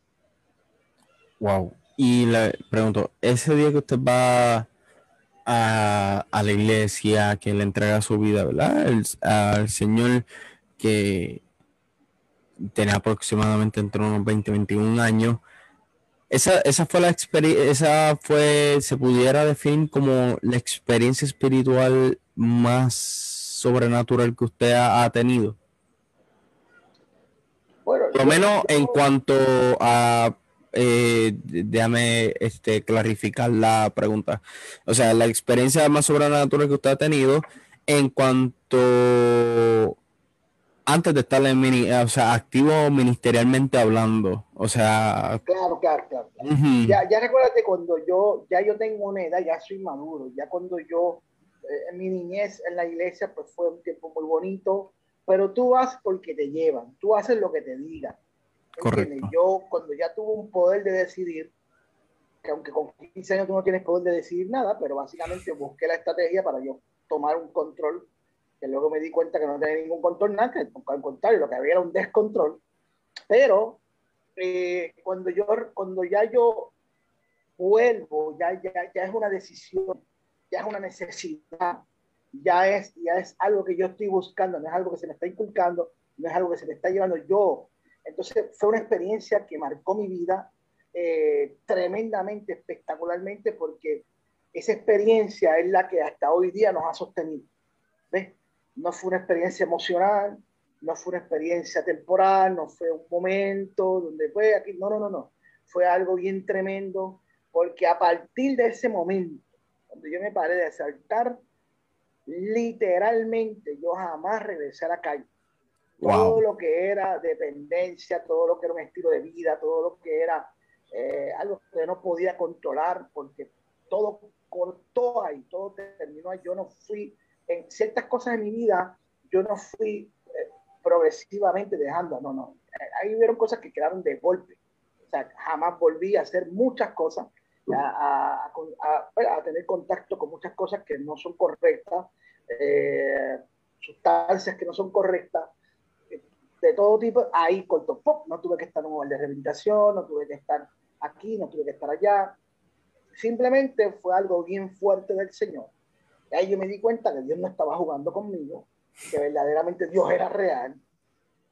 Wow. Y le pregunto, ese día que usted va a, la iglesia, que le entrega su vida, ¿verdad? al Señor que tenía aproximadamente entre unos 20, 21 años, esa, esa fue la experiencia, esa fue, se pudiera definir como la experiencia espiritual más sobrenatural que usted ha, tenido. Por lo menos en cuanto a, eh, déjame este, clarificar la pregunta. O sea, la experiencia más sobrenatural que usted ha tenido en cuanto antes de estar en mini, o sea, activo ministerialmente hablando. O sea. Claro, claro, claro. ya, ya recuérdate cuando yo, ya yo tengo una edad, ya soy maduro, ya cuando yo, eh, en mi niñez en la iglesia, pues fue un tiempo muy bonito, pero tú vas porque te llevan, tú haces lo que te digan. Correcto. Yo cuando ya tuve un poder de decidir, que aunque con 15 años tú no tienes poder de decidir nada, pero básicamente busqué la estrategia para yo tomar un control que luego me di cuenta que no tenía ningún control, nada, que al contrario, lo que había era un descontrol. Pero eh, cuando, yo, cuando ya yo vuelvo, ya, ya, ya es una decisión, ya es una necesidad, ya es, ya es algo que yo estoy buscando, no es algo que se me está inculcando, no es algo que se me está llevando yo. Entonces fue una experiencia que marcó mi vida eh, tremendamente, espectacularmente, porque esa experiencia es la que hasta hoy día nos ha sostenido. ¿Ves? no fue una experiencia emocional, no fue una experiencia temporal, no fue un momento donde fue aquí, no, no, no, no, fue algo bien tremendo, porque a partir de ese momento, cuando yo me paré de saltar, literalmente yo jamás regresé a la calle. Todo lo que era dependencia, todo lo que era un estilo de vida, todo lo que era eh, algo que no podía controlar, porque todo cortó ahí, todo terminó ahí. Yo no fui en ciertas cosas de mi vida yo no fui eh, progresivamente dejando, no, no. Ahí hubieron cosas que quedaron de golpe. O sea, jamás volví a hacer muchas cosas, a, a, tener contacto con muchas cosas que no son correctas, eh, sustancias que no son correctas, de todo tipo. Ahí cortó, pop, no tuve que estar en un de rehabilitación, no tuve que estar aquí, no tuve que estar allá. Simplemente fue algo bien fuerte del Señor y ahí yo me di cuenta que Dios no estaba jugando conmigo, que verdaderamente Dios era real,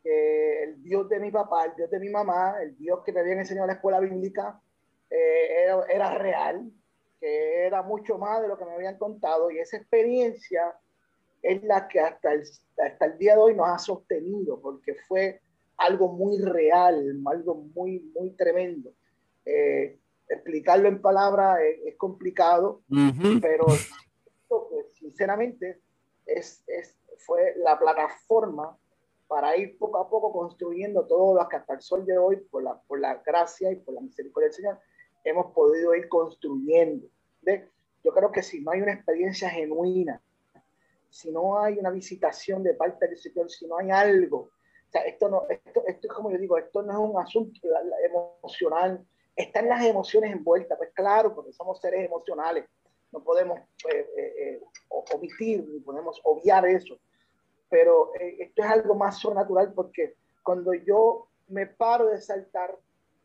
que el Dios de mi papá, el Dios de mi mamá, el Dios que me habían enseñado en la escuela bíblica, eh, era, era, real, que era mucho más de lo que me habían contado. Y esa experiencia es la que hasta el, hasta el día de hoy nos ha sostenido, porque fue algo muy real, algo muy, muy tremendo. Eh, explicarlo en palabras es, complicado, pero que sinceramente es, es, fue la plataforma para ir poco a poco construyendo todo lo que hasta el sol de hoy, por la, por la gracia y por la misericordia del Señor, hemos podido ir construyendo. ¿de? Yo creo que si no hay una experiencia genuina, si no hay una visitación de parte del Señor, si no hay algo, o sea, esto, no, esto, esto es como yo digo, esto no es un asunto emocional, están las emociones envueltas, pues claro, porque somos seres emocionales, no podemos eh, eh, eh, omitir ni podemos obviar eso. Pero esto es algo más sobrenatural porque cuando yo me paro de saltar,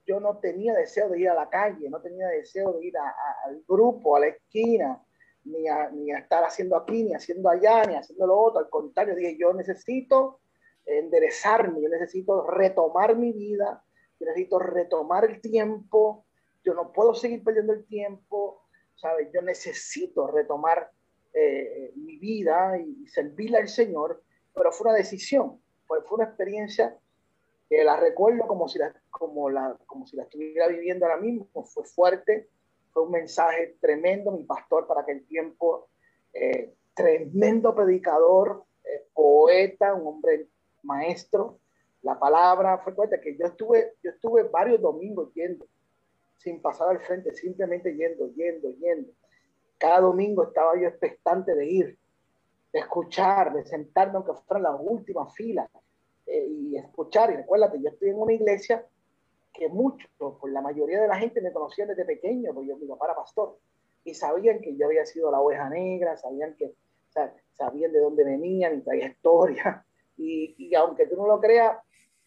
yo no tenía deseo de ir a la calle, no tenía deseo de ir al grupo, a la esquina, ni a, ni a estar haciendo aquí, ni haciendo allá, ni haciendo lo otro. Al contrario, dije, yo necesito enderezarme, yo necesito retomar mi vida, yo necesito retomar el tiempo, yo no puedo seguir perdiendo el tiempo, ¿sabes? Yo necesito retomar eh, mi vida y, servirle al Señor, pero fue una decisión, fue, fue una experiencia que la recuerdo como si la, como, la, como si la estuviera viviendo ahora mismo, fue fuerte, fue un mensaje tremendo, mi pastor para aquel tiempo, eh, tremendo predicador, eh, poeta, un hombre maestro, la palabra fue fuerte, que yo estuve, yo estuve varios domingos yendo sin pasar al frente, simplemente yendo, yendo, yendo. Cada domingo estaba yo expectante de ir, de escuchar, de sentarme aunque fuera en la última fila eh, y escuchar. Y recuérdate, yo estoy en una iglesia que muchos, pues la mayoría de la gente me conocían desde pequeño, porque yo, mi papá era pastor, y sabían que yo había sido la oveja negra, sabían que, sabían de dónde venía, mi trayectoria, [LAUGHS] y, y aunque tú no lo creas,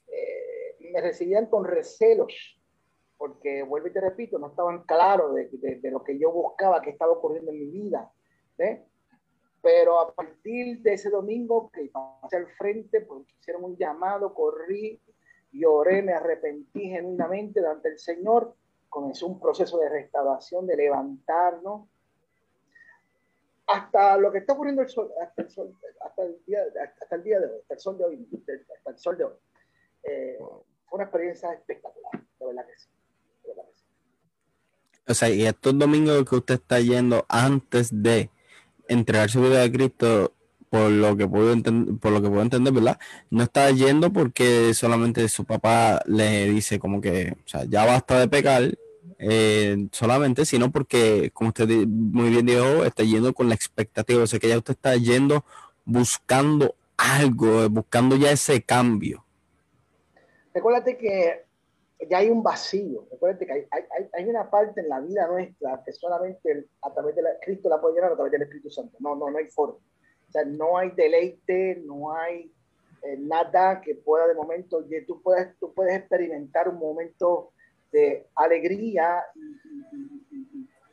eh, me recibían con recelos porque vuelvo y te repito, no estaban claros de, de, lo que yo buscaba, que estaba ocurriendo en mi vida. Pero a partir de ese domingo que pasé al frente, porque hicieron un llamado, corrí, lloré, me arrepentí genuinamente delante del Señor, comenzó un proceso de restauración, de levantarnos, hasta lo que está ocurriendo el sol, hasta el, sol, hasta el, día, hasta el día de hoy, hasta el sol de hoy, hasta el sol de hoy. Eh, fue una experiencia espectacular, de verdad que sí. O sea, y estos domingos que usted está yendo antes de entregar su vida a Cristo, por lo que puedo entender, por lo que puedo entender, ¿verdad? No está yendo porque solamente su papá le dice como que, o sea, ya basta de pecar, eh, solamente, sino porque, como usted muy bien dijo, está yendo con la expectativa, o sea, que ya usted está yendo buscando algo, buscando ya ese cambio. Recuérdate que ya hay un vacío, recuérdate que hay, hay, hay, una parte en la vida nuestra que solamente a través de la, Cristo la puede llenar a través del Espíritu Santo. No, no, no hay forma. Sea, no hay deleite, no hay eh, nada que pueda de momento, tú puedes, tú puedes experimentar un momento de alegría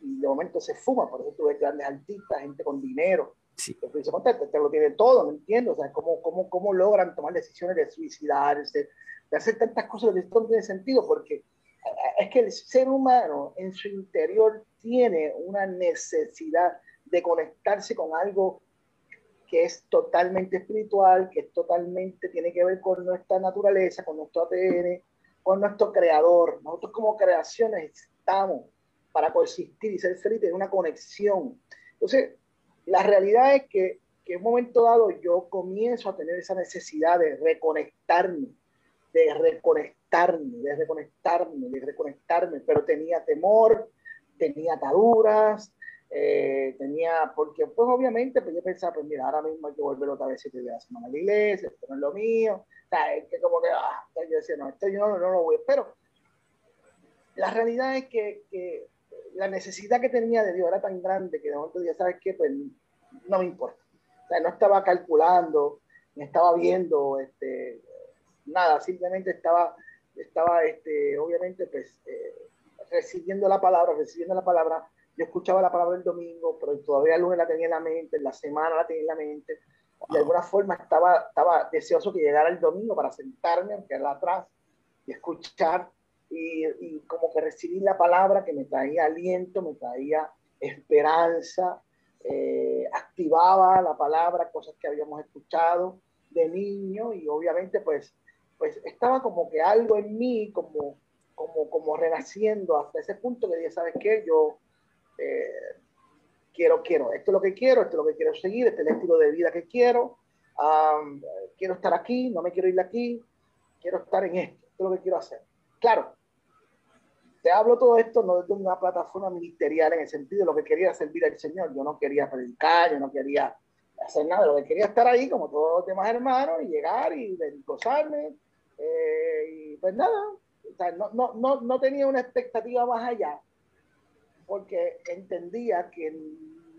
y, de momento se fuma. Por eso tú ves grandes artistas, gente con dinero. Sí. Que te, te, lo tiene todo, no entiendo. O sea, ¿cómo, cómo, cómo logran tomar decisiones de suicidarse, de hacer tantas cosas que no tiene sentido? Porque eh, es que el ser humano en su interior tiene una necesidad de conectarse con algo que es totalmente espiritual, que es totalmente, tiene que ver con nuestra naturaleza, con nuestro ADN, con nuestro creador. Nosotros como creaciones estamos para coexistir y ser felices en una conexión. Entonces, la realidad es que, que en un momento dado yo comienzo a tener esa necesidad de reconectarme, de reconectarme, de reconectarme, de reconectarme, pero tenía temor, tenía ataduras, eh, tenía, porque pues obviamente pues yo pensaba, pues mira, ahora mismo hay que volver otra vez siete días a la semana a la iglesia, esto no es lo mío, o sea, es que como que, ah, yo decía, no, esto yo no, no, lo voy, pero la realidad es que, que, la necesidad que tenía de Dios era tan grande que de momento ya ¿sabes qué? Pues no me importa, o sea, no estaba calculando, ni estaba viendo, este, nada, simplemente estaba, estaba, este, obviamente, pues, eh, recibiendo la palabra, recibiendo la palabra, yo escuchaba la palabra el domingo, pero todavía el lunes la tenía en la mente, en la semana la tenía en la mente. Y de alguna forma estaba, estaba deseoso que llegara el domingo para sentarme, aunque era atrás, y escuchar y, y, como que recibir la palabra que me traía aliento, me traía esperanza, eh, activaba la palabra, cosas que habíamos escuchado de niño y obviamente pues, pues estaba como que algo en mí como, como, como renaciendo hasta ese punto que dije, ¿sabes qué? Yo, eh, quiero, quiero, esto es lo que quiero, esto es lo que quiero seguir, este es el estilo de vida que quiero, quiero estar aquí, no me quiero ir de aquí, quiero estar en esto, esto es lo que quiero hacer. Claro, te hablo todo esto no desde una plataforma ministerial en el sentido de lo que quería servir al Señor, yo no quería predicar, yo no quería hacer nada, lo que quería estar ahí como todos los demás hermanos y llegar y gozarme eh, y pues nada, no, no, no, no tenía una expectativa más allá porque entendía que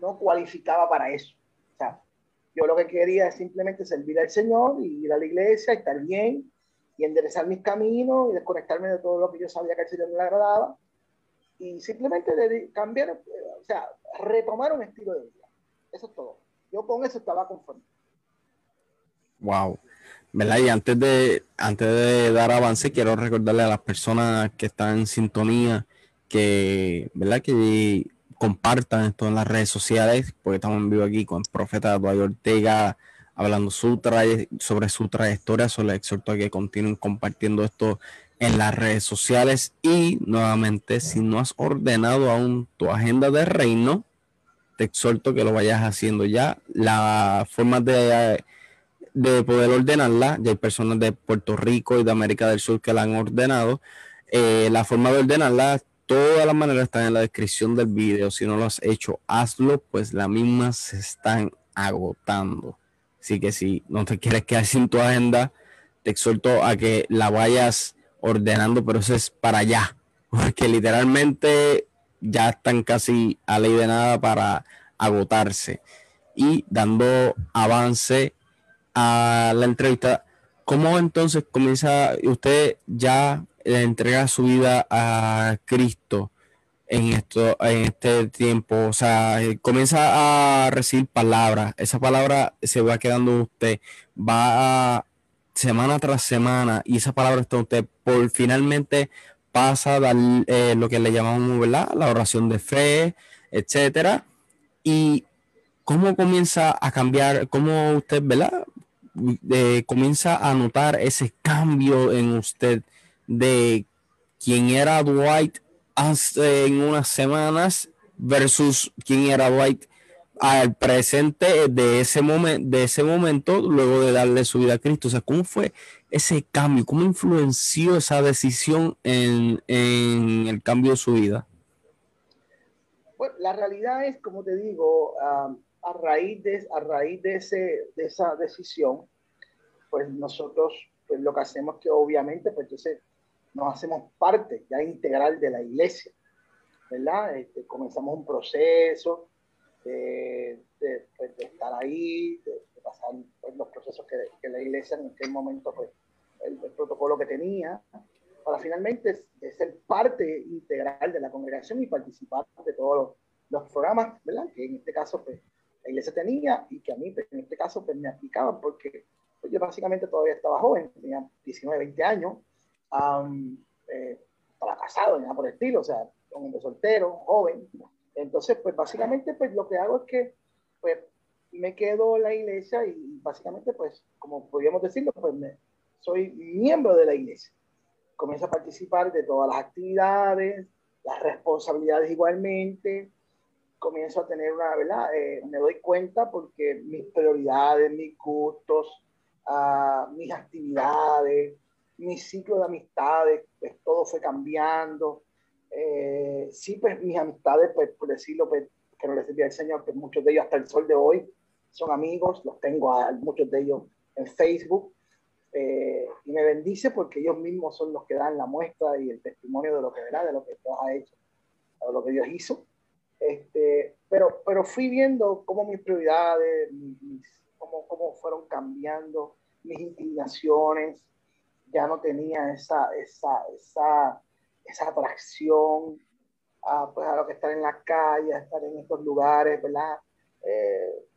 no cualificaba para eso. O sea, yo lo que quería es simplemente servir al Señor y ir a la iglesia, estar bien y enderezar mis caminos y desconectarme de todo lo que yo sabía que al Señor me agradaba y simplemente cambiar, o sea, retomar un estilo de vida. Eso es todo. Yo con eso estaba conforme. Wow. ¿Verdad? Y antes de, antes de dar avance, quiero recordarle a las personas que están en sintonía que, ¿verdad? Que compartan esto en las redes sociales, porque estamos en vivo aquí con el profeta Eduardo Ortega hablando su sobre su trayectoria. Solo les exhorto a que continúen compartiendo esto en las redes sociales. Y nuevamente, si no has ordenado aún tu agenda de reino, te exhorto que lo vayas haciendo ya. La forma de, de poder ordenarla, ya hay personas de Puerto Rico y de América del Sur que la han ordenado. Eh, la forma de ordenarla Todas las maneras están en la descripción del video. Si no lo has hecho, hazlo, pues las mismas se están agotando. Así que si no te quieres quedar sin tu agenda, te exhorto a que la vayas ordenando, pero eso es para allá. Porque literalmente ya están casi a ley de nada para agotarse. Y dando avance a la entrevista, ¿cómo entonces comienza usted ya entrega su vida a Cristo en esto, en este tiempo, o sea, eh, comienza a recibir palabras, esa palabra se va quedando usted, va semana tras semana y esa palabra está usted, por finalmente pasa dar eh, lo que le llamamos, ¿verdad? La oración de fe, etcétera. Y cómo comienza a cambiar, cómo usted, ¿verdad? Eh, comienza a notar ese cambio en usted de quién era Dwight hace en unas semanas versus quién era Dwight al presente de ese, momento de ese momento, luego de darle su vida a Cristo. O sea, ¿cómo fue ese cambio? ¿Cómo influenció esa decisión en, en el cambio de su vida? Bueno, la realidad es, como te digo, a raíz, de, a raíz de, ese, de esa decisión, pues nosotros pues lo que hacemos que obviamente, pues entonces nos hacemos parte ya integral de la iglesia, ¿verdad? Este, comenzamos un proceso de, pues, estar ahí, de, pasar pues, los procesos que, la iglesia en aquel momento, pues, el, protocolo que tenía, para finalmente ser parte integral de la congregación y participar de todos los, los, programas, ¿verdad? Que en este caso, pues, la iglesia tenía y que a mí, pues, en este caso, pues, me aplicaban porque pues, yo básicamente todavía estaba joven, tenía 19, 20 años, um, eh, estaba casado, nada por el estilo, o sea, un hombre soltero, joven. Entonces, pues básicamente, pues lo que hago es que, pues, me quedo en la iglesia y básicamente, pues, como podríamos decirlo, pues me, soy miembro de la iglesia. Comienzo a participar de todas las actividades, las responsabilidades igualmente. Comienzo a tener una, ¿verdad? Eh, me doy cuenta porque mis prioridades, mis gustos, uh, mis actividades, mi ciclo de amistades, pues todo fue cambiando. Eh, sí, pues mis amistades, pues por decirlo, pues, que no les servía el Señor, que muchos de ellos hasta el sol de hoy son amigos, los tengo a muchos de ellos en Facebook. Eh, y me bendice porque ellos mismos son los que dan la muestra y el testimonio de lo que verá, de lo que Dios ha hecho, de lo que Dios hizo. Este, pero, pero fui viendo cómo mis prioridades, mis, cómo, cómo fueron cambiando mis inclinaciones, ya no tenía esa, esa, esa, esa atracción a, pues, a lo que estar en la calle, a estar en estos lugares, ¿verdad? Eh,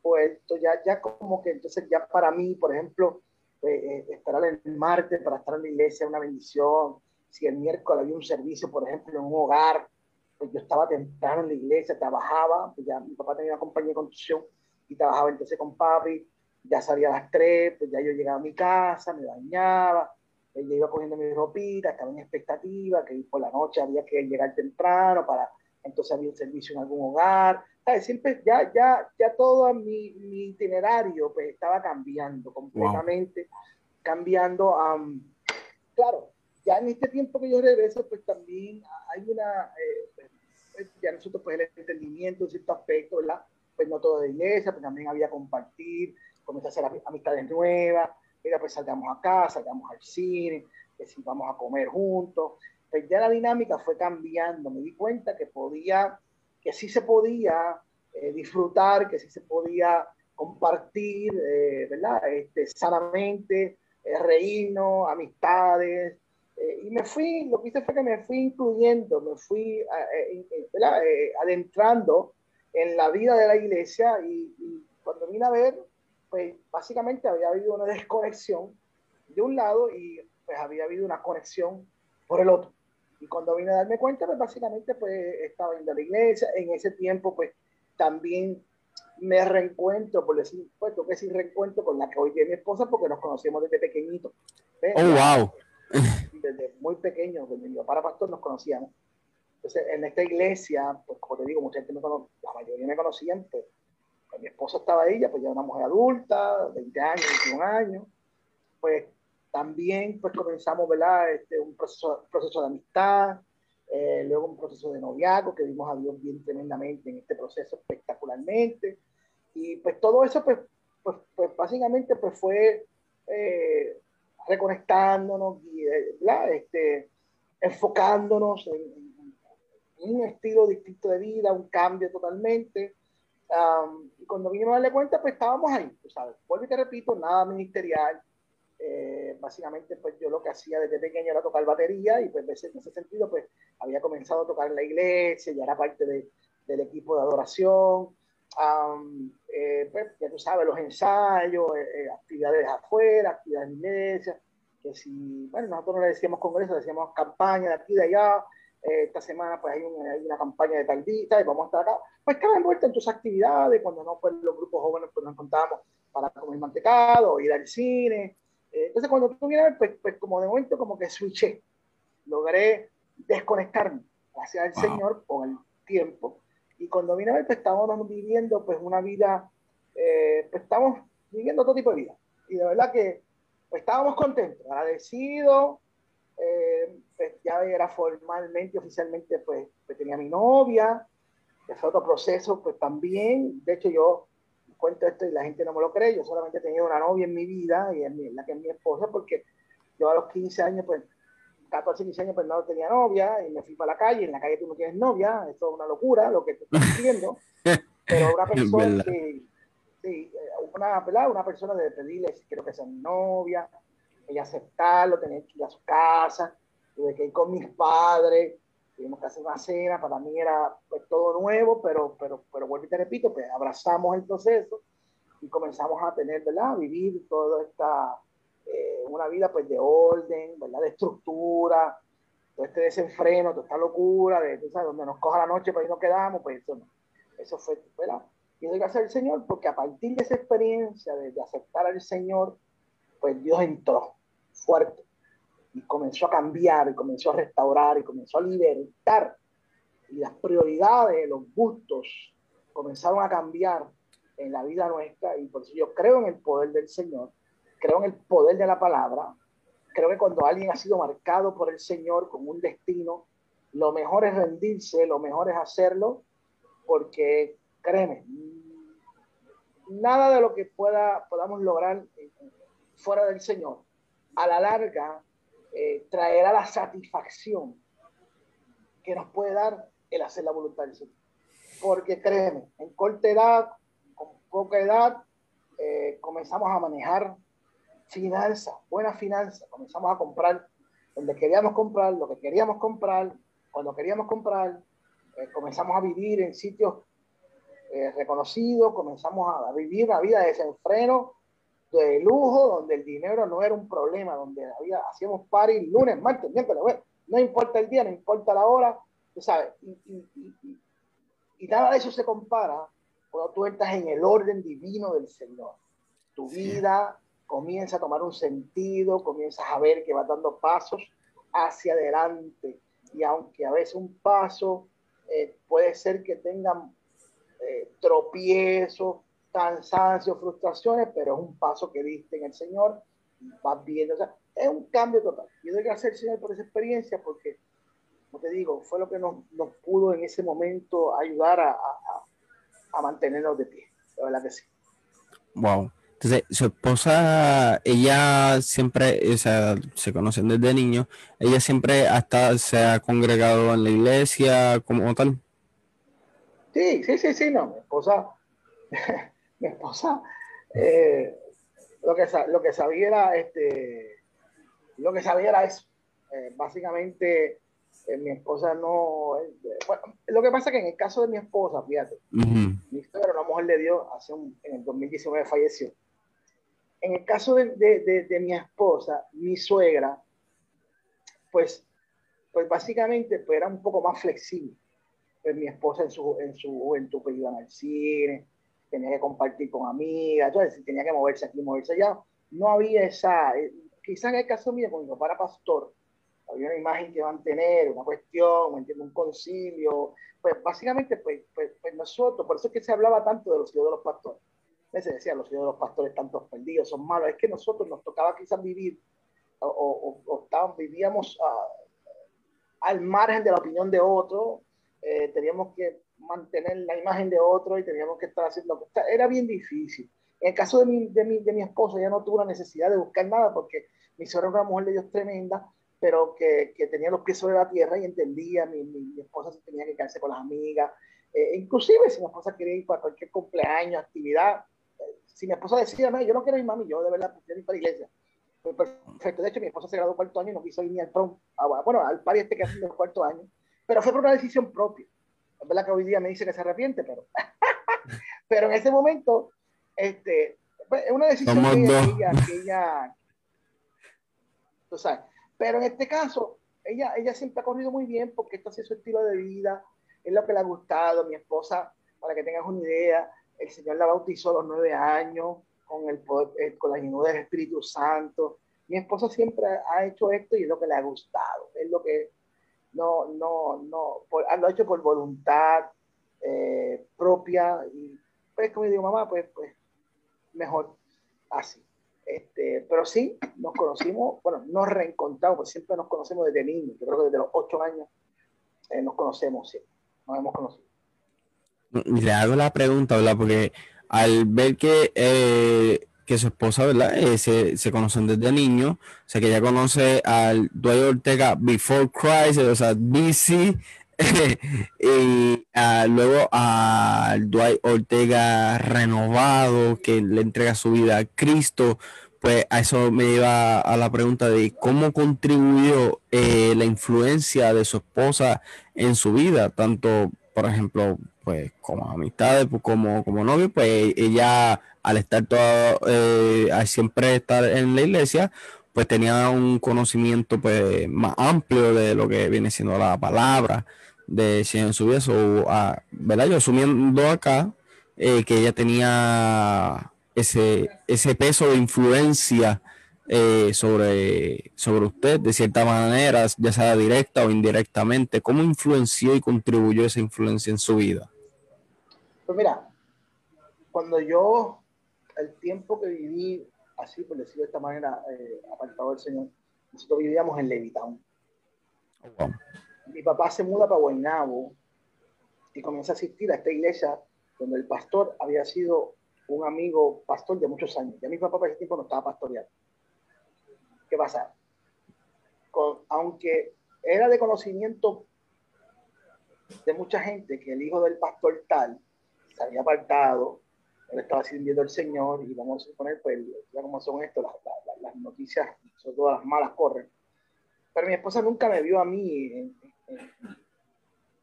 puesto, ya, ya como que entonces ya para mí, por ejemplo, eh, estar el martes para estar en la iglesia es una bendición. Si el miércoles había un servicio, por ejemplo, en un hogar, pues yo estaba temprano en la iglesia, trabajaba, pues ya mi papá tenía una compañía de construcción y trabajaba entonces con papi, ya salía a las 3, pues ya yo llegaba a mi casa, me bañaba, ella iba cogiendo mi ropita, estaba en expectativa, que por la noche había que llegar temprano para, entonces había un servicio en algún hogar, ¿sabes? Siempre, ya, ya, ya todo mi, mi itinerario pues estaba cambiando completamente, wow. cambiando, um, claro, ya en este tiempo que yo regreso, pues también hay una, eh, pues, ya nosotros pues el entendimiento en cierto aspecto, ¿verdad? Pues no todo de iglesia, pues también había compartir, comencé a hacer amistades nuevas, mira, pues salgamos acá, salgamos al cine, que si vamos a comer juntos, pues ya la dinámica fue cambiando, me di cuenta que podía, que sí se podía eh, disfrutar, que sí se podía compartir, eh, ¿verdad? Este, sanamente, eh, reírnos, amistades, eh, y me fui, lo que hice fue que me fui incluyendo, me fui ¿verdad? adentrando en la vida de la iglesia y, y cuando vine a ver, pues básicamente había habido una desconexión de un lado y pues había habido una conexión por el otro. Y cuando vine a darme cuenta, pues básicamente pues estaba en la iglesia, en ese tiempo pues también me reencuentro, por decir, pues que decir reencuentro con la que hoy es mi esposa porque nos conocíamos desde pequeñito. Oh, wow. Desde muy pequeño, desde mi papá pastor nos conocíamos. Entonces, en esta iglesia, pues como te digo, mucha gente me conoce, la mayoría me conocían, pues mi esposa estaba ella, pues ya una mujer adulta, 20 años, 21 años, pues también pues comenzamos, ¿verdad? Este, un proceso, proceso de amistad, eh, luego un proceso de noviazgo que vimos a Dios bien tremendamente en este proceso espectacularmente, y pues todo eso pues, pues, pues básicamente pues fue eh, reconectándonos, y, eh, ¿verdad? Este, enfocándonos en, en, en un estilo distinto de vida, un cambio totalmente, Um, y cuando vinimos a darle cuenta, pues estábamos ahí, tú sabes. Vuelvo y te repito, nada ministerial. Eh, básicamente, pues yo lo que hacía desde pequeño era tocar batería y pues en ese sentido, pues había comenzado a tocar en la iglesia, ya era parte de, del equipo de adoración. Um, eh, pues, ya tú sabes, los ensayos, eh, eh actividades afuera, actividades en iglesia, que si, bueno, nosotros no le decíamos congreso, decíamos campaña de aquí de allá, eh, esta semana pues hay, un, hay, una campaña de tal día y vamos a estar acá, pues cada envuelta en tus actividades, cuando no, pues los grupos jóvenes pues nos encontramos para comer mantecado, ir al cine, eh, entonces cuando tú vienes, pues, pues como de momento como que switché, logré desconectarme hacia el wow. Señor con el tiempo Y cuando vine a ver, pues estábamos viviendo pues una vida, eh, pues estamos viviendo todo tipo de vida. Y de verdad que pues, estábamos contentos, agradecidos. Eh, pues, ya era formalmente, oficialmente, pues, pues, tenía mi novia, que fue otro proceso, pues también, de hecho yo cuento esto y la gente no me lo cree, yo solamente tenía una novia en mi vida y es la que es mi esposa, porque yo a los 15 años, pues 14, 15 años, pues no tenía novia y me fui para la calle. En la calle tú no tienes novia, esto es una locura lo que te estoy diciendo. [LAUGHS] Pero una persona que, sí, una, ¿verdad? una persona de pedirle quiero que sea mi novia, ella aceptarlo, tener que ir a su casa, tuve que ir con mis padres, tuvimos que hacer una cena, para mí era pues, todo nuevo, pero, pero, pero vuelvo y te repito, pues abrazamos el proceso y comenzamos a tener, ¿verdad? A vivir toda esta eh, una vida pues de orden, ¿verdad? De estructura, todo este desenfreno, toda esta locura, de, ¿sabes? donde nos coja la noche, pues ahí nos quedamos, pues eso no. Eso fue, ¿verdad? Y doy gracias al Señor porque a partir de esa experiencia de, aceptar al Señor, pues Dios entró fuerte y comenzó a cambiar, y comenzó a restaurar, y comenzó a libertar. Y las prioridades, los gustos comenzaron a cambiar en la vida nuestra. Y por eso yo creo en el poder del Señor creo en el poder de la palabra. Creo que cuando alguien ha sido marcado por el Señor con un destino, lo mejor es rendirse, lo mejor es hacerlo, porque créeme, nada de lo que pueda, podamos lograr fuera del Señor, a la larga eh, traerá la satisfacción que nos puede dar el hacer la voluntad del Señor. Porque créeme, en corta edad, con poca edad, eh, comenzamos a manejar finanzas, buena finanza. Comenzamos a comprar donde queríamos comprar, lo que queríamos comprar, cuando queríamos comprar. Eh, comenzamos a vivir en sitios eh, reconocidos, comenzamos a vivir una vida de desenfreno, de lujo, donde el dinero no era un problema, donde había, hacíamos party lunes, martes, miércoles, no importa el día, no importa la hora, tú sabes. Y, y, y nada de eso se compara cuando tú entras en el orden divino del Señor. Tu vida comienza a tomar un sentido, comienzas a ver que va dando pasos hacia adelante. Y aunque a veces un paso eh, puede ser que tengan eh, tropiezos, cansancios, frustraciones, pero es un paso que diste en el Señor vas viendo. O sea, es un cambio total. Yo doy gracias al Señor por esa experiencia porque, como te digo, fue lo que nos, nos pudo en ese momento ayudar a, a, a mantenernos de pie. La verdad que sí. Wow. Entonces, su esposa, ella siempre, o sea, se conocen desde niño, ella siempre hasta se ha congregado en la iglesia como tal. Sí, sí, sí, sí, no, mi esposa, mi esposa, eh, lo, que, lo que sabía era, este, lo que sabía era eso. Eh, básicamente, eh, mi esposa no, bueno, lo que pasa es que en el caso de mi esposa, fíjate, mi suegra, una mujer de Dios, hace un, en el 2019 falleció en el caso de, de, de, mi esposa, mi suegra, pues, pues básicamente pues era un poco más flexible. Pues mi esposa en su, en su juventud pues iban al cine, tenía que compartir con amigas, entonces tenía que moverse aquí, moverse allá. No había esa, eh, quizás en el caso mío, cuando era pastor, había una imagen que mantener, una cuestión, un concilio. Pues básicamente, pues, pues, pues, nosotros, por eso es que se hablaba tanto de los hijos de los pastores se decía, los hijos de los pastores tantos perdidos, son malos. Es que nosotros nos tocaba quizás vivir o, o, vivíamos al margen de la opinión de otro, eh, teníamos que mantener la imagen de otro y teníamos que estar haciendo... Era bien difícil. En el caso de mi, de mi, de mi esposa, ya no tuvo la necesidad de buscar nada porque mi suegra era una mujer de Dios tremenda, pero que, que, tenía los pies sobre la tierra y entendía, mi, mi, esposa tenía que quedarse con las amigas, eh, inclusive si mi esposa quería ir para cualquier cumpleaños, actividad, si mi esposa decía, no, yo no quiero ir mami, yo de verdad quiero ir para la iglesia. Pues perfecto. De hecho, mi esposa se graduó cuarto año y no quiso ir ni al prom. Bueno, al par este que hace el cuarto año. Pero fue por una decisión propia. Es verdad que hoy día me dice que se arrepiente, pero, [LAUGHS] pero en ese momento, este, pues, es una decisión que ella, que ella, tú sabes. Pero en este caso, ella, ella siempre ha corrido muy bien porque esto ha sido su estilo de vida, es lo que le ha gustado. Mi esposa, para que tengas una idea, el Señor la bautizó a los nueve años con, el eh, con la llenura del Espíritu Santo. Mi esposa siempre ha hecho esto y es lo que le ha gustado. Es lo que no, no, no, lo ha hecho por voluntad. eh, propia y pues como digo mamá pues pues mejor así este, pero sí nos conocimos bueno nos reencontramos pues siempre nos conocemos desde niños yo creo que desde los ocho años eh, nos conocemos sí nos hemos conocido le hago la pregunta verdad porque al ver que eh, que su esposa, ¿verdad? se, se, conocen desde niño, o sea que ella conoce al Dwight Ortega Before Christ, o sea, BC, [LAUGHS] y uh, luego al Dwight Ortega renovado que le entrega su vida a Cristo, pues a eso me lleva a la pregunta de cómo contribuyó eh, la influencia de su esposa en su vida, tanto, por ejemplo, pues como amistades, pues, como, como novio, pues ella al estar todo, eh, al siempre estar en la iglesia, pues tenía un conocimiento pues más amplio de lo que viene siendo la palabra de en su vida, o, ah, ¿verdad? Yo asumiendo acá eh, que ella tenía ese, ese peso de influencia eh, sobre, sobre usted de cierta manera, ya sea directa o indirectamente. ¿Cómo influenció y contribuyó esa influencia en su vida? Pues mira, cuando yo, el tiempo que viví, así por decirlo de esta manera, eh, apartado del Señor, nosotros vivíamos en Levitown. Oh, mi papá se muda para Guaynabo y comienza a asistir a esta iglesia donde el pastor había sido un amigo pastor de muchos años. Ya mi papá para ese tiempo no estaba pastoreando. ¿Qué pasa? aunque era de conocimiento de mucha gente que el hijo del pastor tal se había apartado, él estaba sirviendo al Señor y vamos a suponer, pues, ya como son esto, las, noticias, son todas las malas corren. Pero mi esposa nunca me vio a mí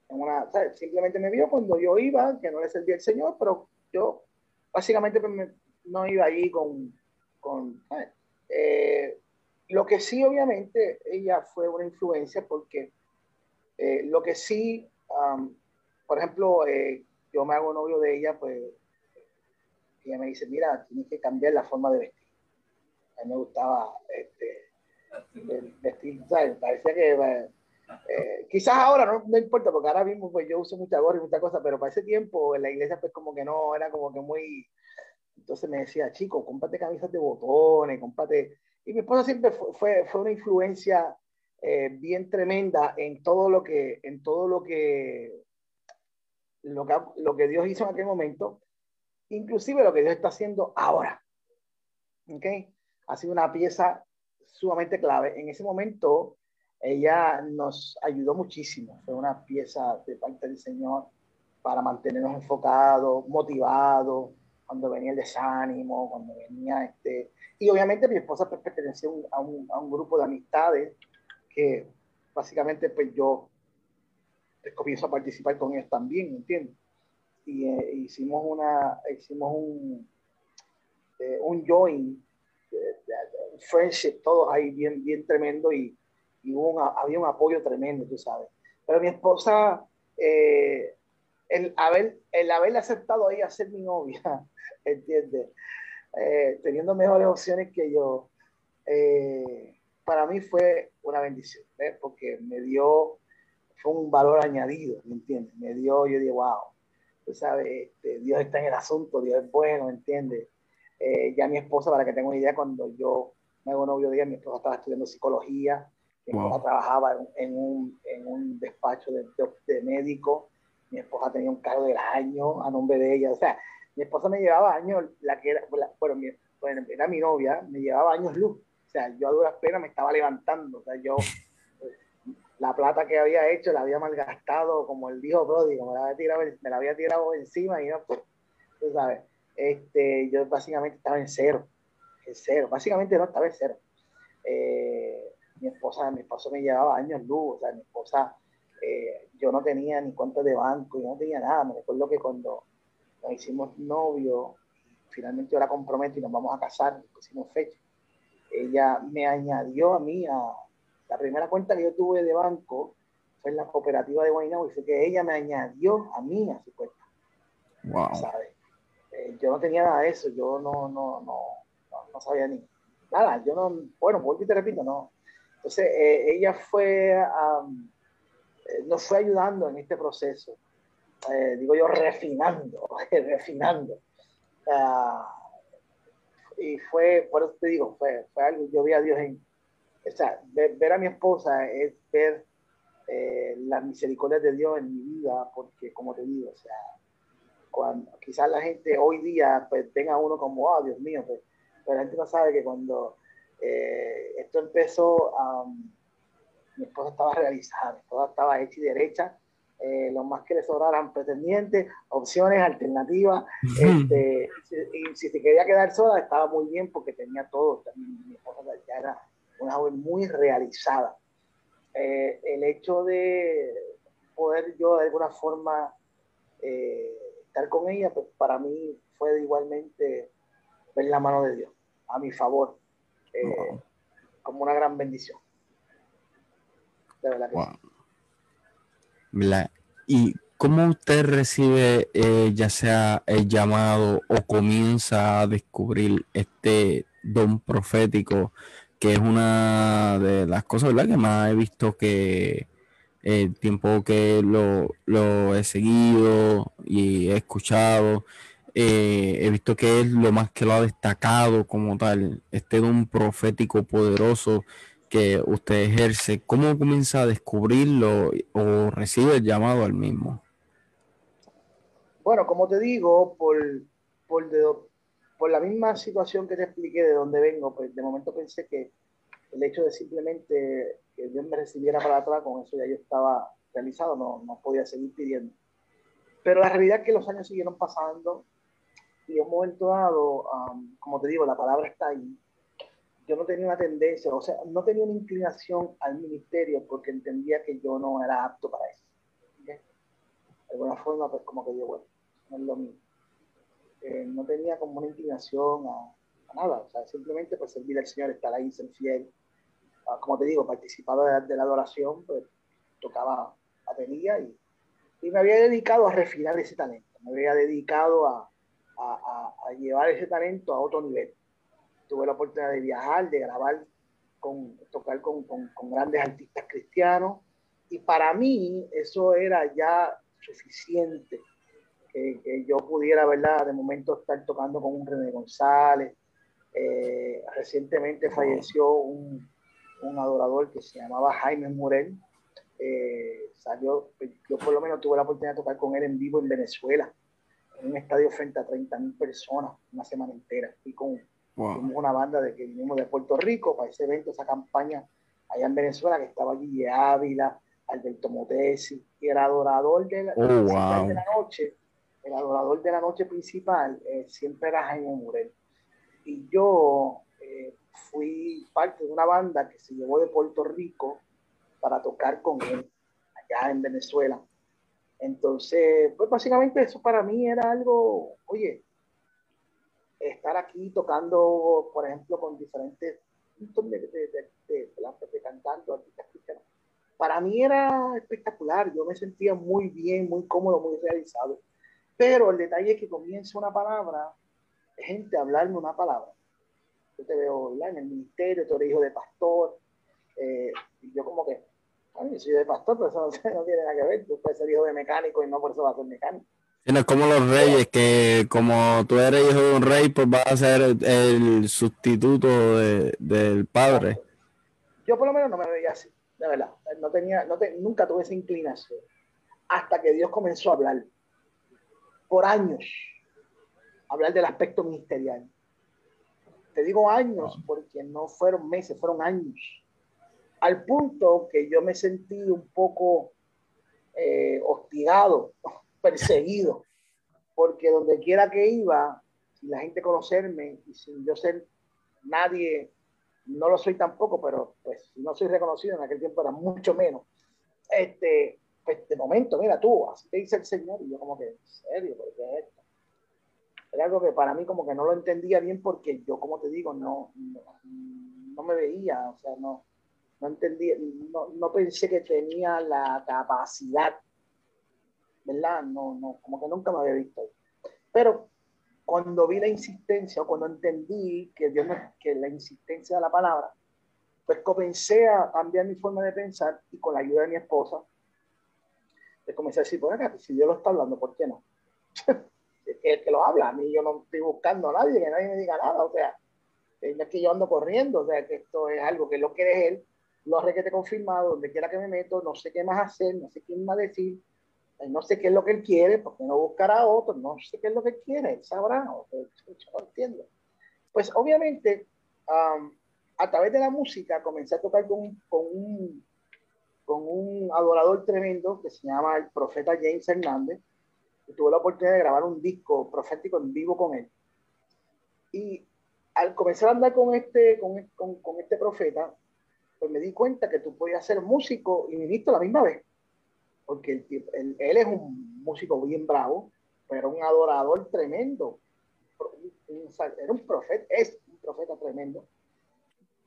una, simplemente me vio cuando yo iba, que no le servía el Señor, pero yo básicamente pues, no iba ahí con... con eh, lo que sí, obviamente, ella fue una influencia porque eh, lo que sí, por ejemplo, eh, yo me hago novio de ella, pues ella me dice, mira, tienes que cambiar la forma de vestir. A mí me gustaba este, vestir, ¿sabes? Parecía que eh, quizás ahora no, no, importa, porque ahora mismo pues yo uso mucha gorra y mucha cosa, pero para ese tiempo en la iglesia pues como que no, era como que muy... Entonces me decía, chico, cómprate camisas de botones, cómprate... Y mi esposa siempre fue, fue, una influencia eh, bien tremenda en todo lo que, en todo lo que, lo que, lo que Dios hizo en aquel momento, inclusive lo que Dios está haciendo ahora. ¿Ok? Ha sido una pieza sumamente clave. En ese momento, ella nos ayudó muchísimo. Fue una pieza de parte del Señor para mantenernos enfocados, motivados, cuando venía el desánimo, cuando venía este... Y obviamente mi esposa pertenecía a un, grupo de amistades que básicamente pues yo comienzo a participar con ellos también, ¿entiendes? Eh, hicimos una, hicimos un, eh, un join, friendship, todos ahí bien, bien tremendo y y había un apoyo tremendo, tú sabes. Pero mi esposa, eh, el, haber, el haberle aceptado a ella ser mi novia, [LAUGHS] ¿entiendes? Eh, teniendo mejores opciones que yo, eh, para mí fue una bendición, porque me dio, fue un valor añadido, ¿me entiendes? Me dio, yo dije, wow, tú sabes, este, Dios está en el asunto, Dios es bueno, ¿entiendes? ya mi esposa, para que tenga una idea, cuando yo me hago novio de ella, mi esposa estaba estudiando psicología, mi esposa trabajaba en, un, en un, despacho de, de, médico. Mi esposa tenía un cargo del año a nombre de ella. O sea, mi esposa me llevaba años, la que era, bueno, mi, bueno, era mi novia, me llevaba años luz. O sea, yo a duras penas me estaba levantando. O sea, yo [LAUGHS] la plata que había hecho la había malgastado como el viejo pródigo, me la había tirado, encima y no, pues, tú sabes, este, yo básicamente estaba en cero, en cero, básicamente no estaba en cero. Eh, mi esposa, mi esposo me llevaba años luz, o sea, mi esposa, eh, yo no tenía ni cuenta de banco, yo no tenía nada, me recuerdo que cuando nos hicimos novio, finalmente yo la comprometo y nos vamos a casar, pusimos fecha, ella me añadió a mí a la primera cuenta que yo tuve de banco fue en la cooperativa de Guaynabo y fue que ella me añadió a mí a su cuenta. Wow. ¿sabes? Eh, yo no tenía nada de eso, yo no, no, no, no, sabía ni nada, yo no, bueno, vuelvo y te repito, no, entonces, eh, ella fue, eh, nos fue ayudando en este proceso. digo yo, refinando, [LAUGHS] refinando. Ah, y fue, por eso te digo, fue, fue algo, yo vi a Dios en, o sea, ver, a mi esposa es ver eh, las misericordias de Dios en mi vida, porque como te digo, o sea, cuando quizás la gente hoy día pues tenga uno como, oh Dios mío, pues, pero la gente no sabe que cuando eh, esto empezó, mi esposa estaba realizada, mi esposa estaba hecha y derecha, eh, lo más que le sobraran pretendientes, opciones, alternativas. Este, y si se quería quedar sola, estaba muy bien porque tenía todo. Mi esposa ya era una joven muy realizada. Eh, el hecho de poder yo de alguna forma eh, estar con ella, pues para mí fue igualmente ver la mano de Dios a mi favor, como una gran bendición. De verdad ¿Y cómo usted recibe eh, ya sea el llamado o comienza a descubrir este don profético, que es una de las cosas ¿verdad? que más he visto que el tiempo que lo, lo he seguido y he escuchado, eh, he visto que es lo más que lo ha destacado como tal, este don profético poderoso que usted ejerce, ¿cómo comienza a descubrirlo o recibe el llamado al mismo? Bueno, como te digo, por, por, por la misma situación que te expliqué de dónde vengo, pues de momento pensé que el hecho de simplemente que Dios me recibiera para atrás, con eso ya yo estaba realizado, no, no podía seguir pidiendo. Pero la realidad es que los años siguieron pasando y en un momento dado, como te digo, la palabra está ahí, yo no tenía una tendencia, o sea, no tenía una inclinación al ministerio porque entendía que yo no era apto para eso. De alguna forma, pues como que yo, bueno, no es lo mío. Eh, no tenía como una inclinación a, nada, o sea, simplemente por servir al Señor, estar ahí, ser fiel. Ah, como te digo, participaba de, la adoración, pues tocaba batería y, y me había dedicado a refinar ese talento, me había dedicado a, a, a llevar ese talento a otro nivel tuve la oportunidad de viajar, de grabar, con, tocar con, con, grandes artistas cristianos. Y para mí eso era ya suficiente, que, yo pudiera, ¿verdad? De momento estar tocando con un René González. Eh, recientemente falleció un, un, adorador que se llamaba Jaime Morel. Eh, salió, yo por lo menos tuve la oportunidad de tocar con él en vivo en Venezuela, en un estadio frente a 30 mil personas, una semana entera. Y con Fuimos una banda de que vinimos de Puerto Rico para ese evento, esa campaña allá en Venezuela, que estaba Guille Ávila, Alberto Motesi, y el adorador de la, oh, de la noche, el adorador de la noche principal eh, siempre era Jaime Murel. Y yo eh, fui parte de una banda que se llevó de Puerto Rico para tocar con él allá en Venezuela. Entonces, pues básicamente eso para mí era algo, oye, estar aquí tocando, por ejemplo, con diferentes de, de, de, de cantantes, artistas cristianos. Para mí era espectacular, yo me sentía muy bien, muy cómodo, muy realizado. Pero el detalle es que comienza una palabra, gente hablarme una palabra. Yo te veo en el ministerio, tú eres hijo de pastor, eh, y yo como que, yo soy de pastor, pero eso no, no, [LAUGHS] tiene nada que ver, tú puedes ser hijo de mecánico y no por eso vas a ser mecánico. Es como los reyes, que como tú eres hijo de un rey, pues vas a ser el, sustituto del padre. Yo por lo menos no me veía así, de verdad. No tenía, no nunca tuve esa inclinación. Hasta que Dios comenzó a hablar. Por años. Hablar del aspecto ministerial. Te digo años porque no fueron meses, fueron años. Al punto que yo me sentí un poco eh, hostigado [LAUGHS] perseguido, porque donde quiera que iba, sin la gente conocerme y sin yo ser nadie, no lo soy tampoco, pero pues no soy reconocido, en aquel tiempo era mucho menos. Este, pues de momento, mira tú, así te dice el Señor, y yo como que, ¿en serio? ¿Por qué es esto? Era algo que para mí como que no lo entendía bien porque yo, como te digo, no, no, me veía, o sea, no, no entendía, no, no pensé que tenía la capacidad ¿verdad? No, no, como que nunca me había visto. Pero cuando vi la insistencia o cuando entendí que, Dios que la insistencia de la palabra, pues comencé a cambiar mi forma de pensar y con la ayuda de mi esposa, comencé a decir, acá, si Dios lo está hablando, ¿por qué no? [LAUGHS] el que lo habla, a mí yo no estoy buscando a nadie, que nadie me diga nada, o sea, es que yo ando corriendo, o sea, que esto es algo que lo quiere él, lo requete confirmado, donde quiera que me meto, no sé qué más hacer, no sé quién más decir, eh, no sé qué es lo que él quiere, porque no buscará a otro, no sé qué es lo que quiere, él sabrá, [LAUGHS] yo entiendo. Pues obviamente, a través de la música comencé a tocar con, con, un, con un adorador tremendo que se llama el profeta James Hernández, y tuve la oportunidad de grabar un disco profético en vivo con él. Y al comenzar a andar con este, con, con, con este profeta, pues me di cuenta que tú podías ser músico y ministro a la misma vez. Porque él, él es un músico bien bravo, pero un adorador tremendo. era un profeta, es un profeta tremendo.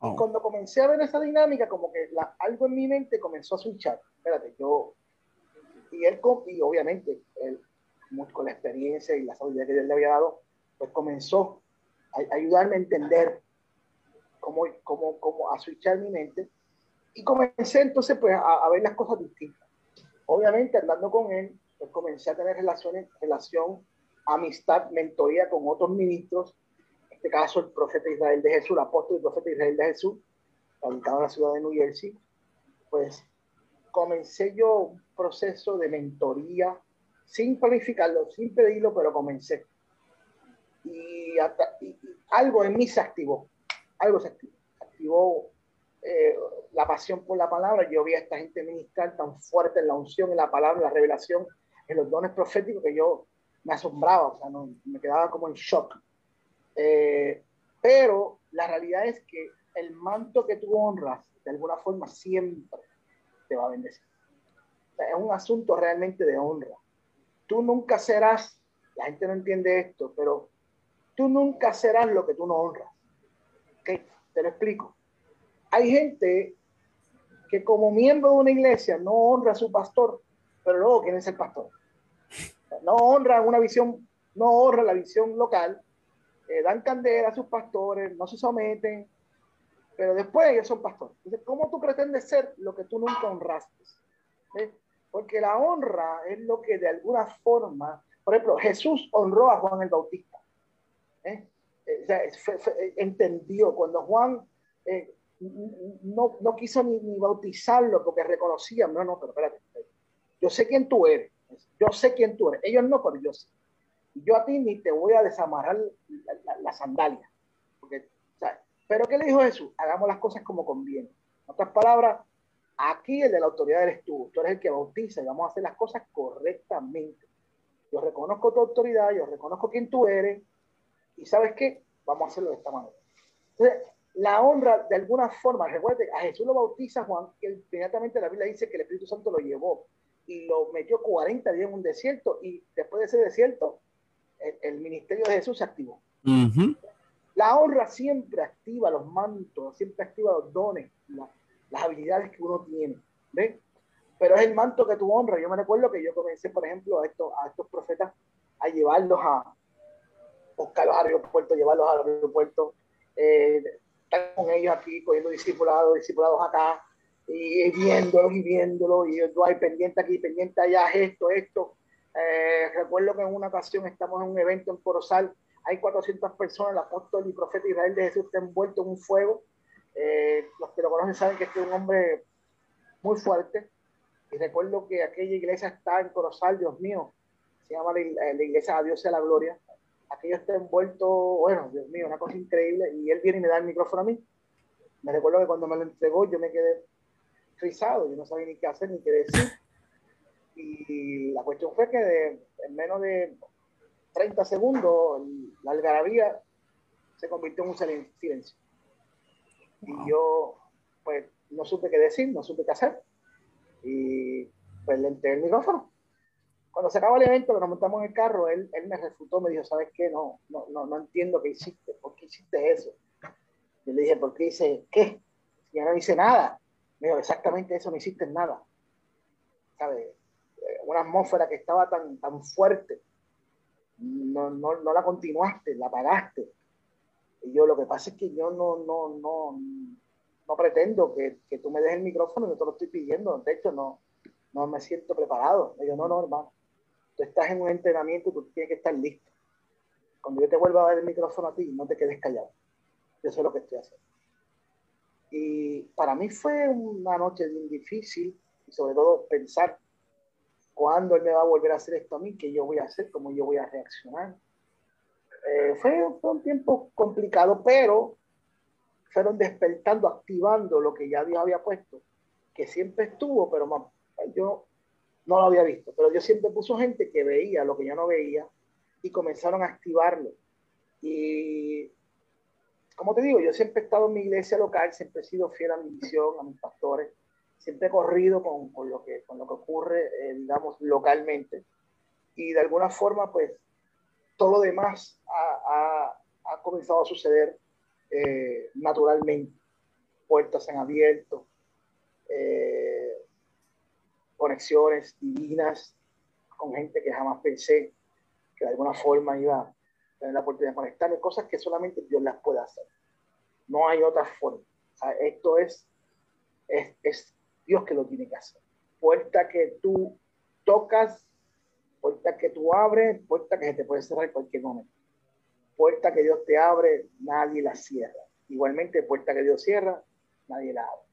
Y oh. cuando comencé a ver esa dinámica, como que la, algo en mi mente comenzó a switchar. Espérate, yo. Y él, y obviamente, él, con la experiencia y la sabiduría que él le había dado, pues comenzó a ayudarme a entender cómo, cómo, cómo a switchar mi mente. Y comencé entonces pues a, ver las cosas distintas. Obviamente andando con él, pues comencé a tener relaciones, relación, amistad, mentoría con otros ministros, este caso el profeta Israel de Jesús, el apóstol y profeta Israel de Jesús, radicado en la ciudad de New Jersey, pues comencé yo un proceso de mentoría, sin planificarlo, sin pedirlo, pero comencé. Y, y algo en mí se activó algo se activó. Eh, la pasión por la palabra. Yo vi a esta gente ministrar tan fuerte en la unción, en la palabra, en la revelación, en los dones proféticos que yo me asombraba, o sea, no, me quedaba como en shock. Eh, pero la realidad es que el manto que tú honras, de alguna forma, siempre te va a bendecir. es un asunto realmente de honra. Tú nunca serás, la gente no entiende esto, pero tú nunca serás lo que tú no honras. Te lo explico. Hay gente que como miembro de una iglesia no honra a su pastor, pero luego quieren ser pastor. No honra una visión, no honra la visión local, eh, dan candela a sus pastores, no se someten, pero después ellos son pastores. Entonces, ¿cómo tú pretendes ser lo que tú nunca honraste? Porque la honra es lo que de alguna forma, por ejemplo, Jesús honró a Juan el Bautista. ¿eh? entendió cuando Juan eh, no, no, quiso ni, bautizarlo porque reconocía, no, no, pero espérate, yo sé quién tú eres, yo sé quién tú eres, ellos no, pero yo sé. Yo a ti ni te voy a desamarrar la, sandalia. Porque, Pero ¿qué le dijo Jesús? Hagamos las cosas como conviene. En otras palabras, aquí el de la autoridad eres tú, tú eres el que bautiza y vamos a hacer las cosas correctamente. Yo reconozco tu autoridad, yo reconozco quién tú eres, y sabes qué, vamos a hacerlo de esta manera. Entonces, la honra, de alguna forma, recuerde, a Jesús lo bautiza Juan, que inmediatamente la Biblia dice que el Espíritu Santo lo llevó y lo metió 40 días en un desierto y después de ese desierto, el, ministerio de Jesús se activó. La honra siempre activa los mantos, siempre activa los dones, las habilidades que uno tiene. ¿ven? Pero es el manto que tú honras. Yo me recuerdo que yo comencé, por ejemplo, a, esto, a estos profetas a llevarlos a, buscarlos al aeropuerto, llevarlos al aeropuerto, eh, estar con ellos aquí, cogiendo discipulados, discipulados acá, y, viéndolos y viéndolos, y yo hay pendiente aquí, pendiente allá, esto, esto. Eh, recuerdo que en una ocasión estamos en un evento en Corozal, hay 400 personas, el apóstol y profeta Israel de Jesús está envuelto en un fuego. Eh, los que lo conocen saben que este es un hombre muy fuerte. Y recuerdo que aquella iglesia está en Corozal, Dios mío, se llama la, la iglesia a Dios sea la gloria aquello está envuelto, bueno, Dios mío, una cosa increíble, y él viene y me da el micrófono a mí. Me recuerdo que cuando me lo entregó yo me quedé frisado, yo no sabía ni qué hacer ni qué decir. Y la cuestión fue que en menos de 30 segundos la algarabía se convirtió en un silencio. Y yo, pues, no supe qué decir, no supe qué hacer. Y pues le entregué el micrófono cuando se acabó el evento, que nos montamos en el carro, él, él me refutó, me dijo, ¿sabes qué? No, no, no, no entiendo qué hiciste, ¿por qué hiciste eso? Yo le dije, ¿por qué hice qué? Si ya no hice nada. Me dijo, exactamente eso, no hiciste nada. ¿Sabes? Una atmósfera que estaba tan, tan fuerte, no, no, no la continuaste, la apagaste. Y yo, lo que pasa es que yo no, no, no, no pretendo que, que tú me des el micrófono, yo te lo estoy pidiendo, de hecho, no, no me siento preparado. Me digo, no, no, hermano, tú estás en un entrenamiento, tú tienes que estar listo. Cuando yo te vuelva a dar el micrófono a ti, no te quedes callado. Yo sé lo que estoy haciendo. Y para mí fue una noche bien difícil, y sobre todo pensar cuándo él me va a volver a hacer esto a mí, qué yo voy a hacer, cómo yo voy a reaccionar. Eh, fue, un tiempo complicado, pero fueron despertando, activando lo que ya Dios había puesto, que siempre estuvo, pero yo no lo había visto. Pero Dios siempre puso gente que veía lo que yo no veía y comenzaron a activarlo. Y como te digo, yo siempre he estado en mi iglesia local, siempre he sido fiel a mi misión, a mis pastores, siempre he corrido con, con lo, que, con lo que ocurre, eh, digamos, localmente. Y de alguna forma, pues, todo lo demás ha, ha, ha comenzado a suceder eh, naturalmente. Puertas en abierto, eh, conexiones divinas con gente que jamás pensé que de alguna forma iba a tener la oportunidad de conectarme, cosas que solamente Dios las puede hacer. No hay otra forma. esto es, es, es Dios que lo tiene que hacer. Puerta que tú tocas, puerta que tú abres, puerta que se te puede cerrar en cualquier momento. Puerta que Dios te abre, nadie la cierra. Igualmente, puerta que Dios cierra, nadie la abre.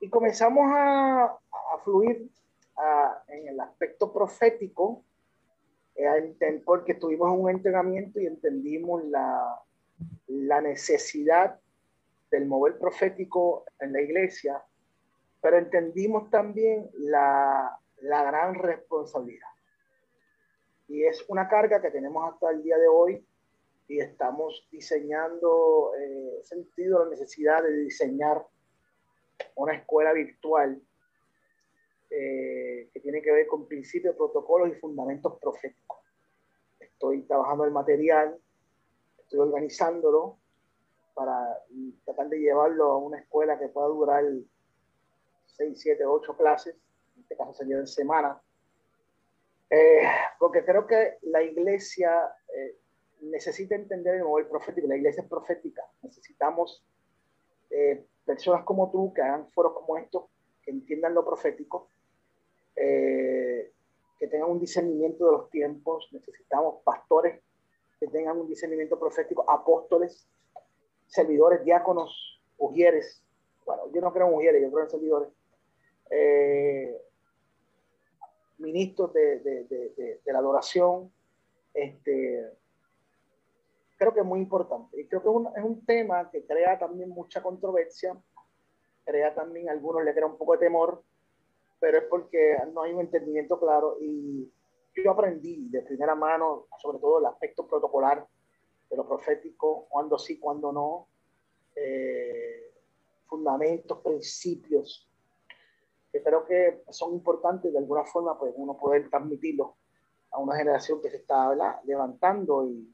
Y comenzamos a, a fluir en el aspecto profético, eh, porque tuvimos un entrenamiento y entendimos la, la necesidad del mover profético en la iglesia pero entendimos también la, la gran responsabilidad. Y es una carga que tenemos hasta el día de hoy y estamos diseñando, eh, sentido la necesidad de diseñar una escuela virtual eh, que tiene que ver con principios, protocolos y fundamentos proféticos. Estoy trabajando el material, estoy organizándolo para tratar de llevarlo a una escuela que pueda durar 6, 7, 8 clases, en este caso sería en semana, eh, porque creo que la iglesia eh, necesita entender el modelo profético, la iglesia es profética, necesitamos eh, personas como tú que hagan foros como estos, que entiendan lo profético, que tengan un discernimiento de los tiempos, necesitamos pastores que tengan un discernimiento profético, apóstoles, servidores, diáconos, ujieres, bueno, yo no creo en ujieres, yo creo en servidores, eh, ministros de, de, de, la adoración. Este, creo que es muy importante. Y creo que es un, es un, tema que crea también mucha controversia, crea también, a algunos le crea un poco de temor, pero es porque no hay un entendimiento claro. Y yo aprendí de primera mano, sobre todo el aspecto protocolar de lo profético, cuando sí, cuando no, eh, fundamentos, principios que creo que son importantes de alguna forma, pues uno poder transmitirlo a una generación que se está levantando y,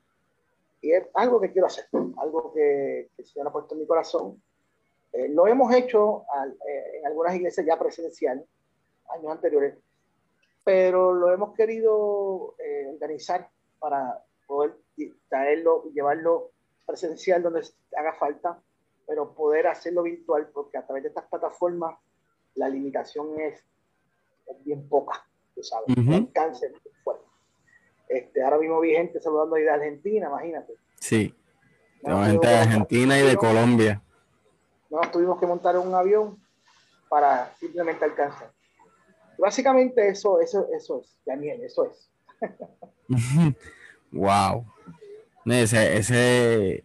y, es algo que quiero hacer, algo que, que se ha puesto en mi corazón. Eh, lo hemos hecho eh, en algunas iglesias ya presenciales, años anteriores, pero lo hemos querido eh, organizar para poder traerlo llevarlo presencial donde haga falta, pero poder hacerlo virtual, porque a través de estas plataformas la limitación es, bien poca, tú sabes, el cáncer fuerte. Este, ahora mismo vi gente saludando ahí de Argentina, imagínate. Sí, tengo gente de Argentina y de Colombia. No, tuvimos que montar un avión para simplemente alcanzar. Básicamente eso, eso, eso es, Daniel, eso es. [LAUGHS] wow. Ese, ese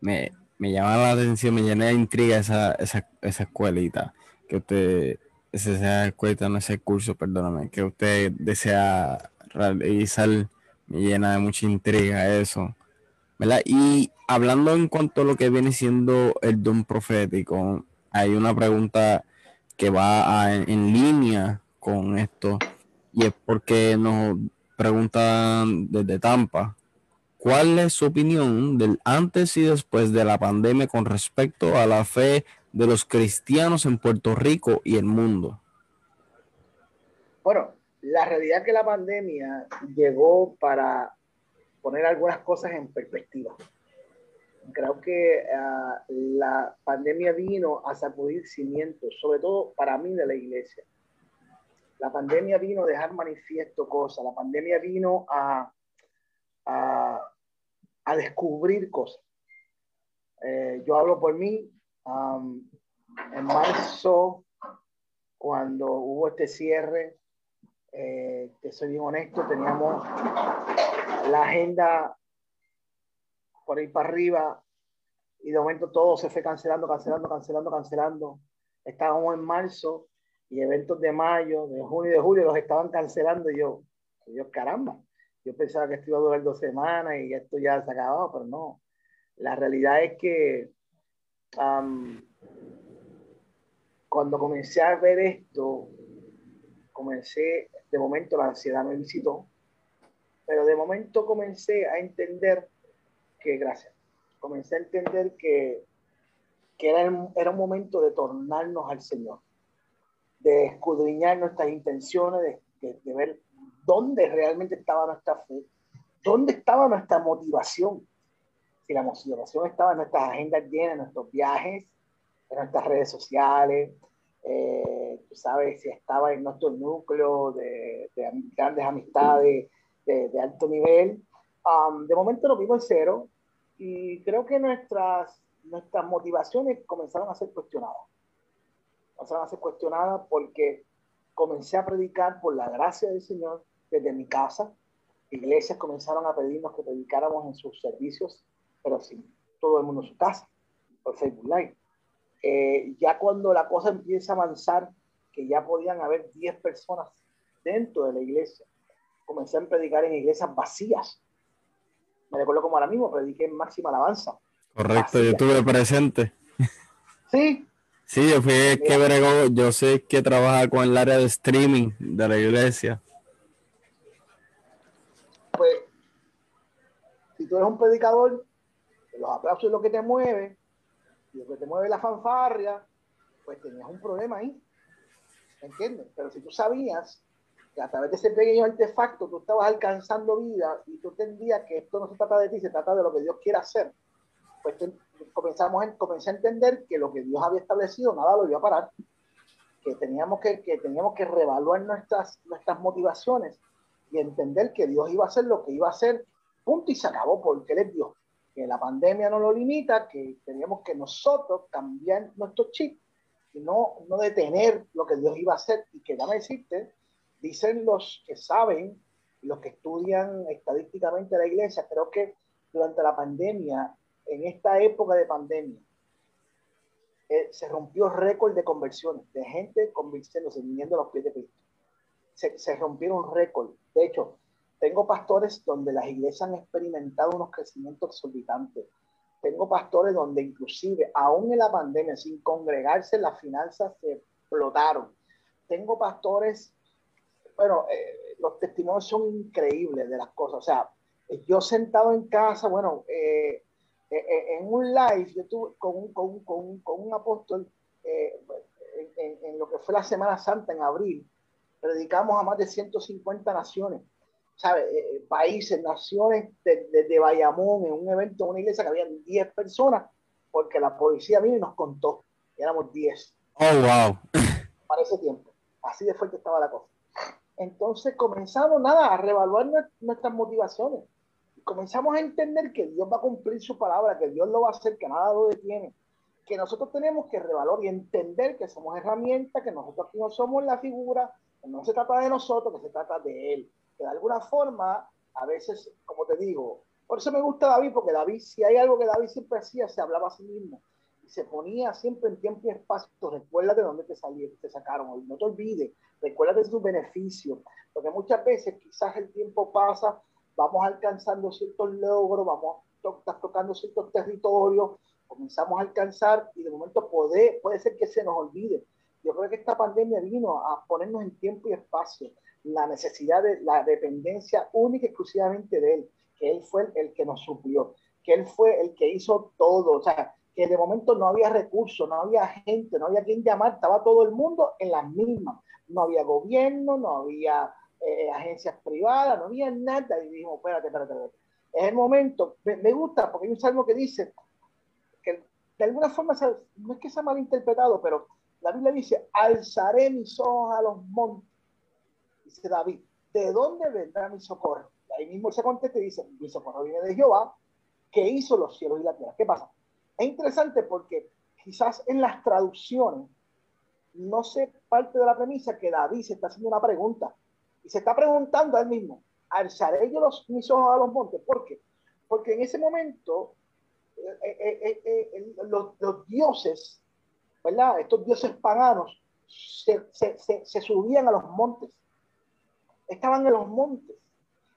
me, me llama la atención, me llena de intriga esa, esa, esa escuelita que usted desea escuela, no ese curso, perdóname, que usted desea realizar, me llena de mucha intriga eso, ¿verdad? Y hablando en cuanto a lo que viene siendo el don profético, hay una pregunta que va en línea con esto, y es porque nos preguntan desde Tampa, ¿cuál es su opinión del antes y después de la pandemia con respecto a la fe de los cristianos en Puerto Rico y el mundo? Bueno, la realidad es que la pandemia llegó para poner algunas cosas en perspectiva. Creo que uh, la pandemia vino a sacudir cimientos, sobre todo para mí de la iglesia. La pandemia vino a dejar manifiesto cosas, la pandemia vino a, a, a descubrir cosas. Eh, yo hablo por mí, en marzo, cuando hubo este cierre, eh, te soy bien honesto, teníamos la agenda por ahí para arriba y de momento todo se fue cancelando, cancelando, cancelando, cancelando. Estábamos en marzo y eventos de mayo, de junio y de julio los estaban cancelando y yo, yo caramba, yo pensaba que esto iba a durar dos semanas y esto ya se acababa, pero no. La realidad es que cuando comencé a ver esto, comencé, de momento la ansiedad me visitó, pero de momento comencé a entender que, gracias, comencé a entender que, que era, era un momento de tornarnos al Señor, de escudriñar nuestras intenciones, de, de, ver dónde realmente estaba nuestra fe, dónde estaba nuestra motivación. Si la motivación estaba en nuestras agendas llenas, en nuestros viajes, en nuestras redes sociales, eh, tú sabes, si estaba en nuestro núcleo de, de grandes amistades de, de alto nivel. Um, de momento lo vimos en cero y creo que nuestras, nuestras motivaciones comenzaron a ser cuestionadas. Comenzaron a ser cuestionadas porque comencé a predicar por la gracia del Señor desde mi casa. Iglesias comenzaron a pedirnos que predicáramos en sus servicios, pero sin todo el mundo en su casa, por Facebook Live. Eh, ya cuando la cosa empieza a avanzar, que ya podían haber 10 personas dentro de la iglesia, comencé a predicar en iglesias vacías. Me recuerdo como ahora mismo prediqué en máxima alabanza. Correcto, yo estuve presente. Sí. Sí, yo fui que bregó, yo sé que trabaja con el área de streaming de la iglesia. Pues, si tú eres un predicador, los aplausos es lo que te mueve, y lo que te mueve la fanfarria, pues tenías un problema ahí. ¿Me entiendes? Pero si tú sabías que a través de ese pequeño artefacto tú estabas alcanzando vida y tú entendías que esto no se trata de ti, se trata de lo que Dios quiere hacer, pues comenzamos a, comencé a entender que lo que Dios había establecido nada lo iba a parar, que teníamos que, que teníamos que reevaluar nuestras, nuestras motivaciones y entender que Dios iba a hacer lo que iba a hacer, punto y se acabó, porque Él es Dios que la pandemia no lo limita, que teníamos que nosotros cambiar nuestro chip y no, no detener lo que Dios iba a hacer y que ya me decirte, dicen los que saben, los que estudian estadísticamente la iglesia, creo que durante la pandemia, en esta época de pandemia, eh, se rompió récord de conversiones, de gente convirtiéndose, viniendo a los pies de Cristo. Se, se rompieron récord. De hecho, tengo pastores donde las iglesias han experimentado unos crecimientos exorbitantes. Tengo pastores donde inclusive, aún en la pandemia, sin congregarse, las finanzas se explotaron. Tengo pastores, bueno, eh, los testimonios son increíbles de las cosas. O sea, yo sentado en casa, bueno, eh, eh, en un live, yo tuve con un, con con con un apóstol en, en, lo que fue la Semana Santa en abril, predicamos a más de 150 naciones ¿sabes? Eh, eh, países, naciones, desde de, Bayamón, en un evento, en una iglesia que había 10 personas, porque la policía vino y nos contó, que éramos 10. Oh, wow. Para ese tiempo. Así de fuerte estaba la cosa. Entonces comenzamos, nada, a reevaluar nuestras motivaciones. Comenzamos a entender que Dios va a cumplir su palabra, que Dios lo va a hacer, que nada lo detiene. Que nosotros tenemos que revalorar y entender que somos herramientas, que nosotros aquí no somos la figura, que no se trata de nosotros, que se trata de Él de alguna forma, a veces, como te digo, por eso me gusta David, porque David, si hay algo que David siempre hacía, se hablaba a sí mismo y se ponía siempre en tiempo y espacio. Recuerda de dónde te salieron, te sacaron, no te olvides, recuerda de tus beneficios, porque muchas veces quizás el tiempo pasa, vamos alcanzando ciertos logros, vamos to tocando ciertos territorios, comenzamos a alcanzar y de momento puede, puede ser que se nos olvide. Yo creo que esta pandemia vino a ponernos en tiempo y espacio la necesidad de la dependencia única y exclusivamente de Él, que Él fue el, que nos suplió, que Él fue el que hizo todo, o sea, que de momento no había recursos, no había gente, no había quien llamar, estaba todo el mundo en las mismas, no había gobierno, no había eh, agencias privadas, no había nada, y dijimos, espérate, espérate, espérate. Es el momento, me, gusta, porque hay un salmo que dice, que de alguna forma, no es que sea malinterpretado, pero la Biblia dice, alzaré mis ojos a los montes dice David, ¿de dónde vendrá mi socorro? ahí mismo se contesta y dice, mi socorro viene de Jehová, que hizo los cielos y la tierra. ¿Qué pasa? Es interesante porque quizás en las traducciones no se parte de la premisa que David se está haciendo una pregunta y se está preguntando a él mismo, ¿alzaré yo los, mis ojos a los montes? ¿Por qué? Porque en ese momento eh, eh, eh, los, dioses, ¿verdad? Estos dioses paganos se, subían a los montes, estaban en los montes.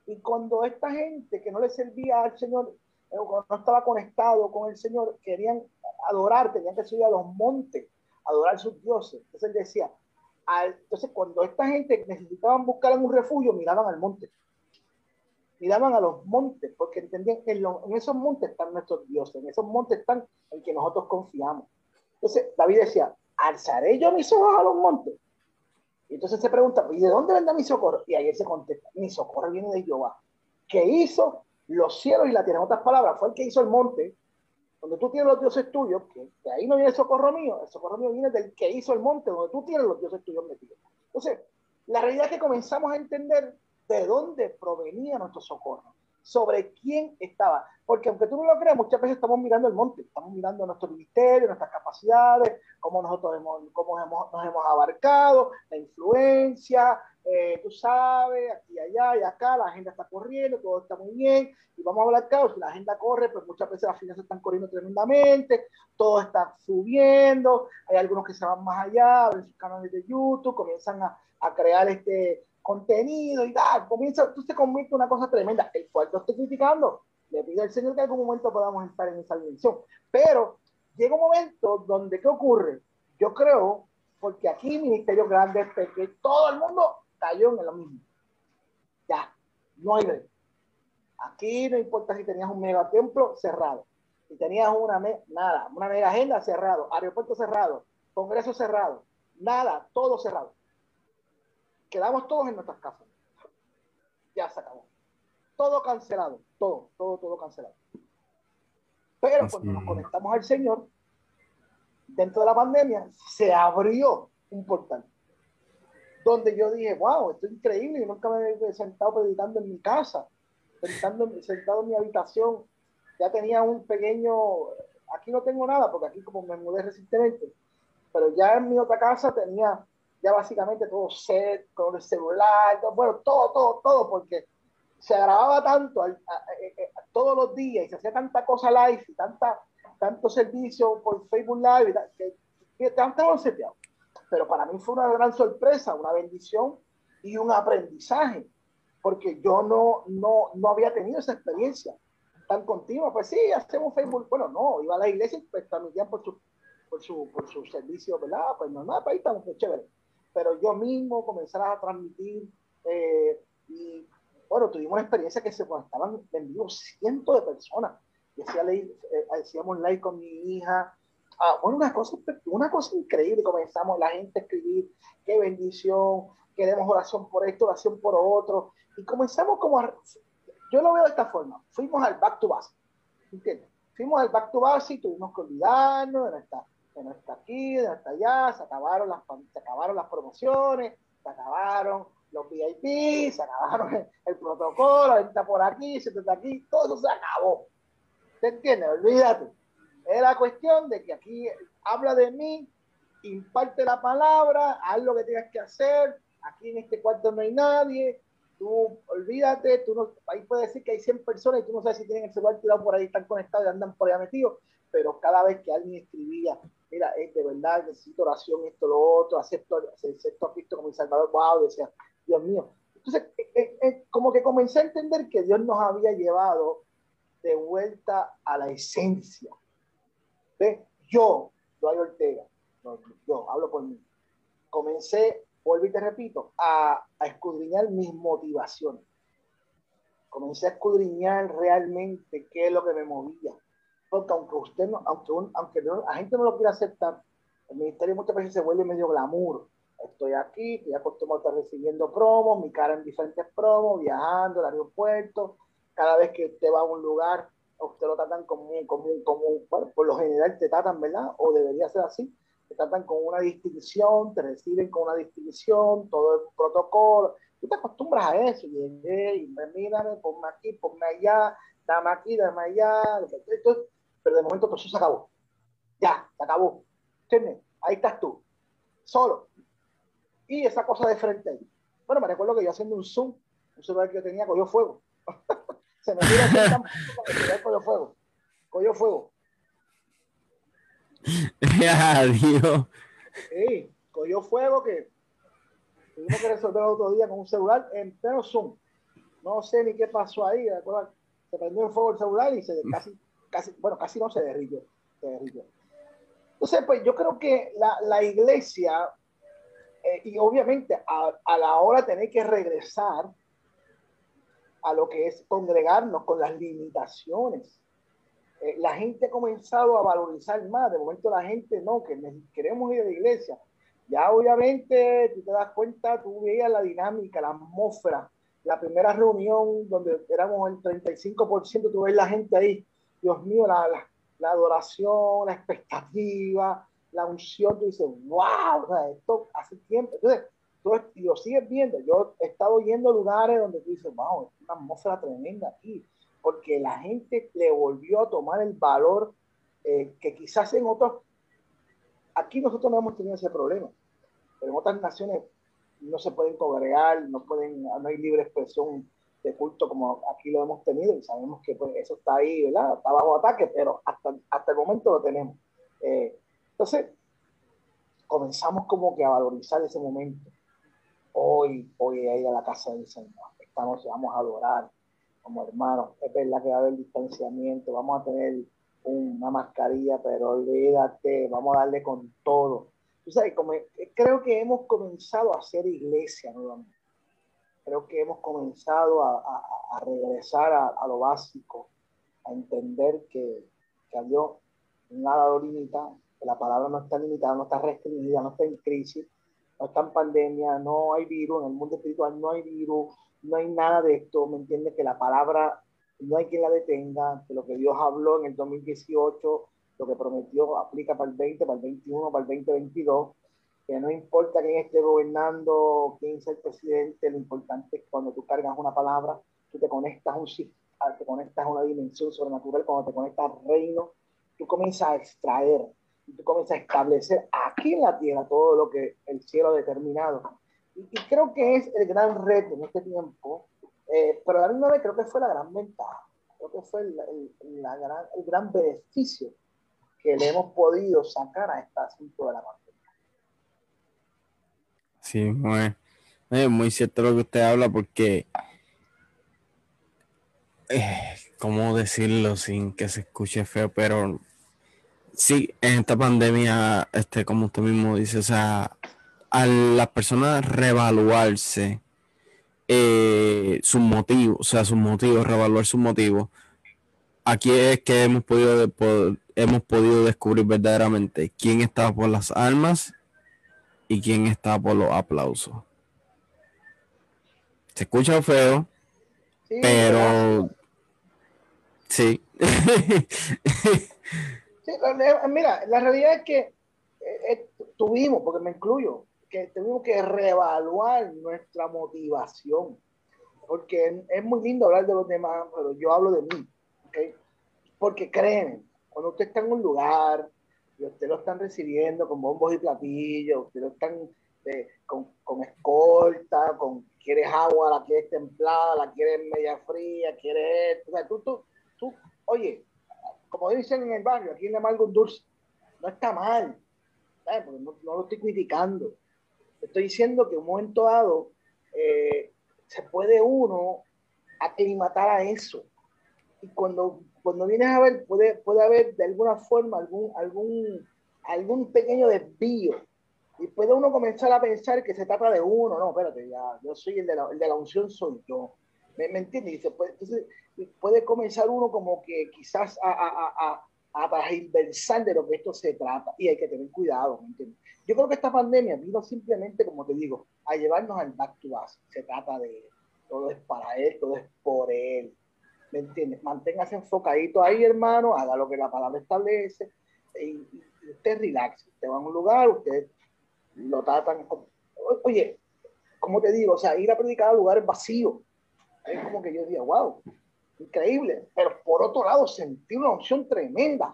Y cuando esta gente que no le servía al Señor, o no estaba conectado con el Señor, querían adorar, tenían que subir a los montes, adorar sus dioses. Entonces él decía, entonces cuando esta gente necesitaban buscar un refugio, miraban al monte. Miraban a los montes, porque entendían que en, en esos montes están nuestros dioses, en esos montes están en que nosotros confiamos. Entonces David decía, ¿alzaré yo mis ojos a los montes? Y entonces se pregunta, ¿y de dónde vendrá mi socorro? Y ahí él se contesta, mi socorro viene de Jehová, que hizo los cielos y la tierra. En otras palabras, fue el que hizo el monte, donde tú tienes los dioses tuyos, que de ahí no viene el socorro mío, el socorro mío viene del que hizo el monte, donde tú tienes los dioses tuyos metidos. Entonces, la realidad es que comenzamos a entender de dónde provenía nuestro socorro sobre quién estaba. Porque aunque tú no lo creas, muchas veces estamos mirando el monte, estamos mirando nuestro ministerio, nuestras capacidades, cómo nosotros hemos, cómo hemos, nos hemos abarcado, la influencia, eh, tú sabes, aquí allá y acá, la agenda está corriendo, todo está muy bien, y vamos a hablar claro, si la agenda corre, pues muchas veces las finanzas están corriendo tremendamente, todo está subiendo, hay algunos que se van más allá, abren sus canales de YouTube, comienzan a crear este contenido y tal, comienza, tú te convierte en una cosa tremenda, el cual no estoy criticando, le pido al Señor que en algún momento podamos estar en esa dimensión, pero llega un momento donde, ¿qué ocurre? Yo creo, porque aquí ministerios grandes, porque todo el mundo cayó en lo mismo, ya, no hay rey. Aquí no importa si tenías un mega templo cerrado, si tenías una, nada, una mega agenda cerrado, aeropuerto cerrado, congreso cerrado, nada, todo cerrado quedamos todos en nuestras casas. Ya se acabó. Todo cancelado, todo, todo, todo cancelado. Pero cuando nos conectamos al Señor, dentro de la pandemia, se abrió un portal. Donde yo dije, wow, esto es increíble, yo nunca me he sentado predicando en mi casa, sentado, sentado en mi habitación. Ya tenía un pequeño, aquí no tengo nada, porque aquí como me mudé recientemente, pero ya en mi otra casa tenía ya básicamente todo set, con el celular, bueno, todo, todo, todo, porque se grababa tanto todos los días y se hacía tanta cosa live y tanta, tanto servicio por Facebook Live que, que estaban seteados. Pero para mí fue una gran sorpresa, una bendición y un aprendizaje, porque yo no, no, no había tenido esa experiencia tan continua. Pues sí, hacemos Facebook. Bueno, no, iba a la iglesia y pues transmitían por su, por su, por su servicio, ¿verdad? Pues normal, pues ahí estamos, pues chévere pero yo mismo comenzar a transmitir eh, y bueno, tuvimos una experiencia que se estaban vendidos cientos de personas. Y hacía eh, hacíamos live con mi hija. Ah, bueno, una cosa, una cosa increíble. Comenzamos la gente a escribir, qué bendición, queremos oración por esto, oración por otro. Y comenzamos como a, yo lo veo de esta forma. Fuimos al back to base. ¿Entiendes? Fuimos al back to base y tuvimos que olvidarnos de nuestra que no está aquí, de no está allá, se acabaron las, se acabaron las promociones, se acabaron los VIP, se acabaron el, protocolo, está por aquí, se está aquí, todo eso se acabó. ¿Te entiendes? Olvídate. Era cuestión de que aquí habla de mí, imparte la palabra, haz lo que tengas que hacer, aquí en este cuarto no hay nadie, tú olvídate, tú no, ahí puede decir que hay 100 personas y tú no sabes si tienen el celular tirado por ahí, están conectados y andan por ahí metidos, pero cada vez que alguien escribía mira, es de verdad necesito oración, esto, lo otro, acepto, acepto a Cristo como mi Salvador, wow, decía, Dios mío. Entonces, eh, eh, eh, como que comencé a entender que Dios nos había llevado de vuelta a la esencia. ¿Ve? Yo, Joay Ortega, yo hablo por mí, comencé, vuelvo y te repito, a, a escudriñar mis motivaciones. Comencé a escudriñar realmente qué es lo que me movía porque aunque usted no, aunque, aunque la gente no lo quiera aceptar, el ministerio muchas veces se vuelve medio glamour. Estoy aquí, estoy acostumbrado a estar recibiendo promos, mi cara en diferentes promos, viajando al aeropuerto. Cada vez que usted va a un lugar, usted lo tratan como, como, como bueno, por lo general te tratan, ¿verdad? O debería ser así. Te tratan con una distinción, te reciben con una distinción, todo el protocolo. tú te acostumbras a eso. Llegué y me mírame, ponme aquí, ponme allá, dame aquí, dame allá. Pero de momento todo eso se acabó. Ya, se acabó. ¿Entiendes? Ahí estás tú, solo. Y esa cosa de frente ahí. Bueno, me recuerdo que yo haciendo un zoom, un celular que yo tenía cogió fuego. [LAUGHS] se me mira así, cogió fuego. Cogió fuego. [LAUGHS] Adiós. Sí, cogió fuego que tuvimos que resolver otro día con un celular en pleno Zoom. No sé ni qué pasó ahí. Se prendió el fuego el celular y se casi, casi, bueno, casi no se derritió. Se derritió. Entonces, pues yo creo que la, la iglesia, eh, y obviamente a, a, la hora de tener que regresar a lo que es congregarnos con las limitaciones, eh, la gente ha comenzado a valorizar más. De momento la gente no, que queremos ir a la iglesia. Ya obviamente tú te das cuenta, tú veías la dinámica, la atmósfera. La primera reunión donde éramos el 35%, tú ves la gente ahí. Dios mío, la, la, adoración, la expectativa, la unción. Tú dices, wow, esto hace tiempo. Entonces, tú lo sigues viendo. Yo he estado yendo a lugares donde tú dices, wow, es una atmósfera tremenda aquí porque la gente le volvió a tomar el valor eh, que quizás en otros, aquí nosotros no hemos tenido ese problema, pero en otras naciones no se pueden congregar, no, pueden, no hay libre expresión de culto como aquí lo hemos tenido y sabemos que pues, eso está ahí, ¿verdad? Está bajo ataque, pero hasta, hasta el momento lo tenemos. Eh, entonces, comenzamos como que a valorizar ese momento. Hoy, hoy a ir a la casa del Señor, estamos, vamos a adorar, como hermanos, es verdad que va a haber distanciamiento, vamos a tener una mascarilla, pero olvídate, vamos a darle con todo. Tú sabes, como, creo que hemos comenzado a hacer iglesia nuevamente. Creo que hemos comenzado a, a, a regresar a, a, lo básico, a entender que, que a Dios nada lo limita, que la palabra no está limitada, no está restringida, no está en crisis, no está en pandemia, no hay virus, en el mundo espiritual no hay virus, no hay nada de esto, ¿me entiendes? Que la palabra no hay quien la detenga, que lo que Dios habló en el 2018, lo que prometió aplica para el 20, para el 21, para el 2022, que no importa quién esté gobernando, quién es el presidente, lo importante es cuando tú cargas una palabra, tú te conectas a un te conectas a una dimensión sobrenatural, cuando te conectas al reino, tú comienzas a extraer, tú comienzas a establecer aquí en la tierra todo lo que el cielo ha determinado y, creo que es el gran reto en este tiempo, eh, pero a la misma vez creo que fue la gran ventaja, creo que fue el, el, gran, el gran beneficio que le hemos podido sacar a este asunto de la. Sí, muy, es muy cierto lo que usted habla porque, eh, ¿cómo decirlo sin que se escuche feo? Pero sí, en esta pandemia, este, como usted mismo dice, o sea, a las personas reevaluarse eh, sus motivos, o sea, sus motivos, reevaluar sus motivos, aquí es que hemos podido, hemos podido descubrir verdaderamente quién está por las armas y quién está por los aplausos. Se escucha feo, pero sí. [LAUGHS] sí. Mira, la realidad es que eh, eh, tuvimos, porque me incluyo, que tenemos que reevaluar nuestra motivación. Porque es muy lindo hablar de los demás, pero yo hablo de mí. ¿okay? Porque creen, cuando usted está en un lugar y usted lo están recibiendo con bombos y platillos, usted lo están eh, con, con, escolta, con quieres agua, la quieres templada, la quieres media fría, quieres esto. O tú, tú, tú, oye, como dicen en el barrio, aquí en Amargo Dulce, no está mal, no, no, lo estoy criticando, Estoy diciendo que en un momento dado eh, se puede uno aclimatar a eso. Y cuando, cuando vienes a ver, puede, puede haber de alguna forma algún, algún, algún pequeño desvío. Y puede uno comenzar a pensar que se trata de uno. No, espérate, ya, yo soy el de la, el de la unción, soy yo. ¿Me, me entiendes? Puede, entonces, puede comenzar uno como que quizás a, a, a, a, a de lo que esto se trata. Y hay que tener cuidado, ¿me entiendes? Yo creo que esta pandemia vino simplemente, como te digo, a llevarnos al back to base. Se trata de Todo es para él, todo es por él. ¿Me entiendes? Manténgase enfocadito ahí, hermano, haga lo que la palabra establece y, usted relax. Usted va a un lugar, usted lo tratan. Oye, como te digo, o sea, ir a predicar a lugares vacíos. Es como que yo decía, wow, increíble. Pero por otro lado, sentí una opción tremenda.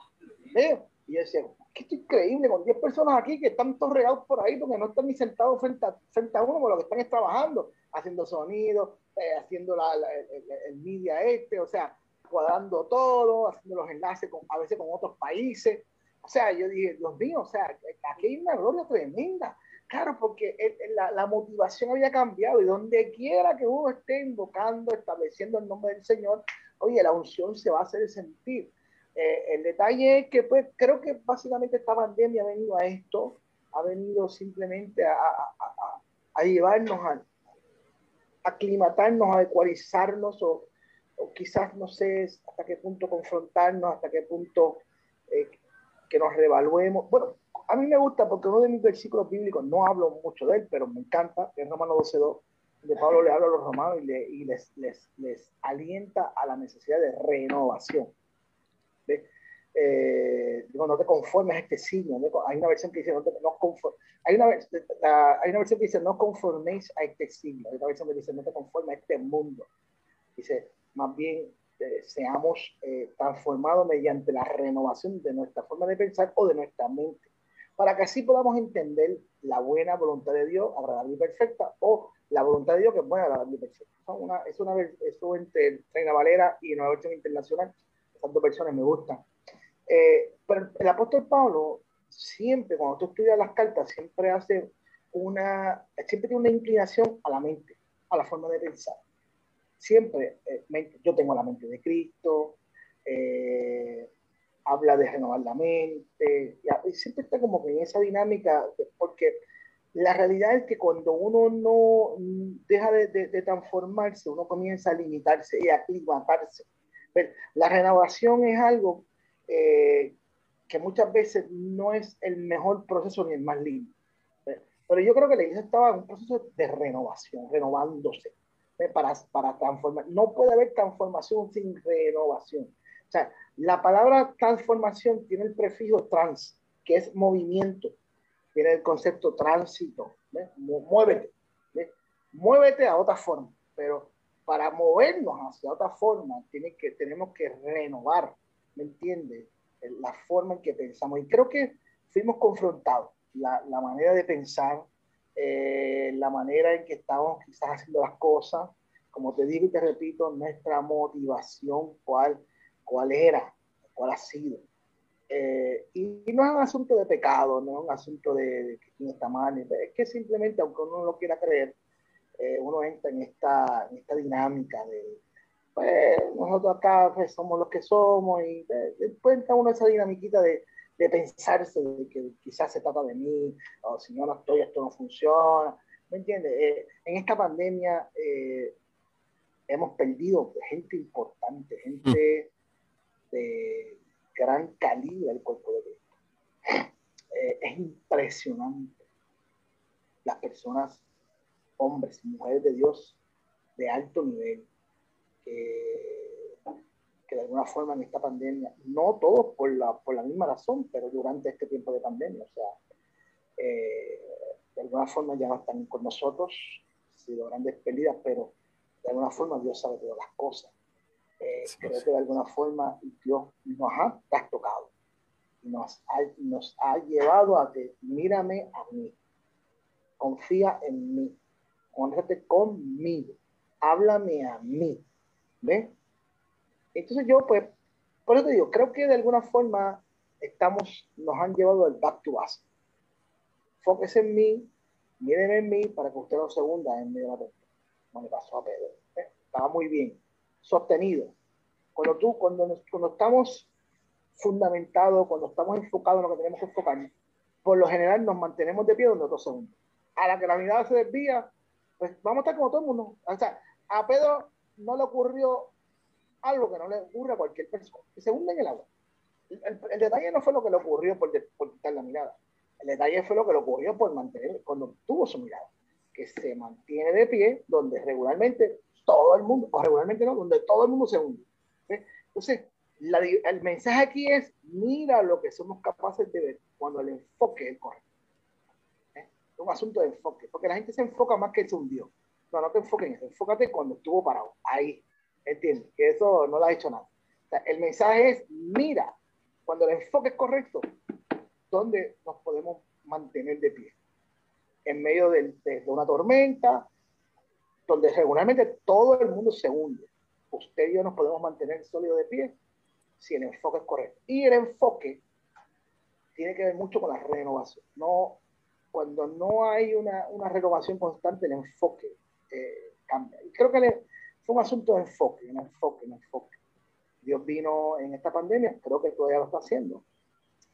Y yo decía, que esto es increíble, con 10 personas aquí que están todos regados por ahí porque no están ni sentados frente a, frente a uno, porque lo que están es trabajando, haciendo sonido, eh, haciendo la, el, el, media este, o sea, cuadrando todo, haciendo los enlaces con, a veces con otros países. O sea, yo dije, Dios mío, o sea, aquí hay una gloria tremenda. Claro, porque la, la, motivación había cambiado y donde quiera que uno esté invocando, estableciendo el nombre del Señor, oye, la unción se va a hacer sentir. Eh, el detalle es que pues creo que básicamente esta pandemia ha venido a esto, ha venido simplemente a, a, a, a llevarnos a aclimatarnos, a ecualizarnos o, o, quizás no sé hasta qué punto confrontarnos, hasta qué punto eh, que nos revaluemos. Bueno, a mí me gusta porque uno de mis versículos bíblicos, no hablo mucho de él, pero me encanta, es Romano 12.2, de Pablo le habla a los romanos y, le, y les, les, les, alienta a la necesidad de renovación. Eh, digo, no te conformes a este signo. Hay una versión que dice, no, te, no hay, una, hay una versión que dice, no conforméis a este signo. Hay una versión que dice, no te conformes a este mundo. Dice, más bien eh, seamos eh, transformados mediante la renovación de nuestra forma de pensar o de nuestra mente, para que así podamos entender la buena voluntad de Dios, agradable y perfecta, o la voluntad de Dios que es buena, agradable y perfecta. Una, es una eso entre Reina Valera y Nueva Versión Internacional. Esas dos versiones me gustan. Eh, pero el apóstol Pablo siempre, cuando tú estudias las cartas, siempre hace una, siempre tiene una inclinación a la mente, a la forma de pensar siempre, eh, yo tengo la mente de Cristo, eh, habla de renovar la mente, y, siempre está como que en esa dinámica, porque la realidad es que cuando uno no deja de, transformarse, uno comienza a limitarse y a aclimatarse. La renovación es algo eh, que muchas veces no es el mejor proceso ni el más lindo. Pero yo creo que la iglesia estaba en un proceso de renovación, renovándose para, para transformar. No puede haber transformación sin renovación. O sea, la palabra transformación tiene el prefijo trans, que es movimiento. Tiene el concepto tránsito. Muévete. Muévete a otra forma. Pero para movernos hacia otra forma, tiene que, tenemos que renovar, ¿me entiendes? La forma en que pensamos. Y creo que fuimos confrontados. La, la manera de pensar, eh, la manera en que estamos quizás haciendo las cosas, como te digo y te repito, nuestra motivación, cuál, cuál era, cuál ha sido. Eh, y, no es un asunto de pecado, no es un asunto de, que quién está mal, es que simplemente, aunque uno no lo quiera creer, eh, uno entra en esta, en esta dinámica de, pues, nosotros acá pues, somos los que somos, y después entra uno esa dinamiquita de, de pensarse de que quizás se trata de mí, o si no, no estoy, esto no funciona. ¿Me entiendes? Eh, en esta pandemia eh, hemos perdido gente importante, gente de gran calibre del cuerpo de Cristo. Eh, es impresionante las personas, hombres y mujeres de Dios de alto nivel, que que de alguna forma en esta pandemia, no todos por la, por la misma razón, pero durante este tiempo de pandemia, o sea, eh, de alguna forma ya no están con nosotros, ha sido grandes pérdidas, pero de alguna forma Dios sabe todas las cosas. Eh, creo que de alguna forma Dios nos ha trastocado y nos ha, nos ha llevado a que mírame a mí, confía en mí, honrate conmigo, háblame a mí, ¿ves? Entonces yo, pues, por eso te digo, creo que de alguna forma estamos, nos han llevado al back to base. Fóquese en mí, miren en mí para que usted no se hunda en medio de la tormenta. No le pasó a Pedro. ¿eh? Estaba muy bien, sostenido. Cuando tú, cuando, cuando estamos fundamentados, cuando estamos enfocados en lo que tenemos que enfocar, por lo general nos mantenemos de pie donde otros se A la que la mirada se desvía, pues vamos a estar como todo el mundo. O sea, a Pedro no le ocurrió algo que no le ocurre a cualquier persona, que se hunde en el agua. El, detalle no fue lo que le ocurrió por, por quitar la mirada, el detalle fue lo que le ocurrió por mantener, cuando tuvo su mirada, que se mantiene de pie, donde regularmente todo el mundo, o regularmente no, donde todo el mundo se hunde. Entonces, el mensaje aquí es, mira lo que somos capaces de ver cuando el enfoque es correcto. Un asunto de enfoque, porque la gente se enfoca más que se hundió. No, no te enfoques en eso, enfócate cuando estuvo parado, ahí, ¿entiendes? Que eso no lo ha hecho nada. el mensaje es, mira, cuando el enfoque es correcto, ¿dónde nos podemos mantener de pie? En medio de, de una tormenta, donde regularmente todo el mundo se hunde. Usted y yo nos podemos mantener sólidos de pie si el enfoque es correcto. Y el enfoque tiene que ver mucho con la renovación. No, cuando no hay una, una renovación constante, el enfoque eh, cambia. Y creo que fue un asunto de enfoque, un enfoque, un enfoque. Dios vino en esta pandemia, creo que todavía lo está haciendo,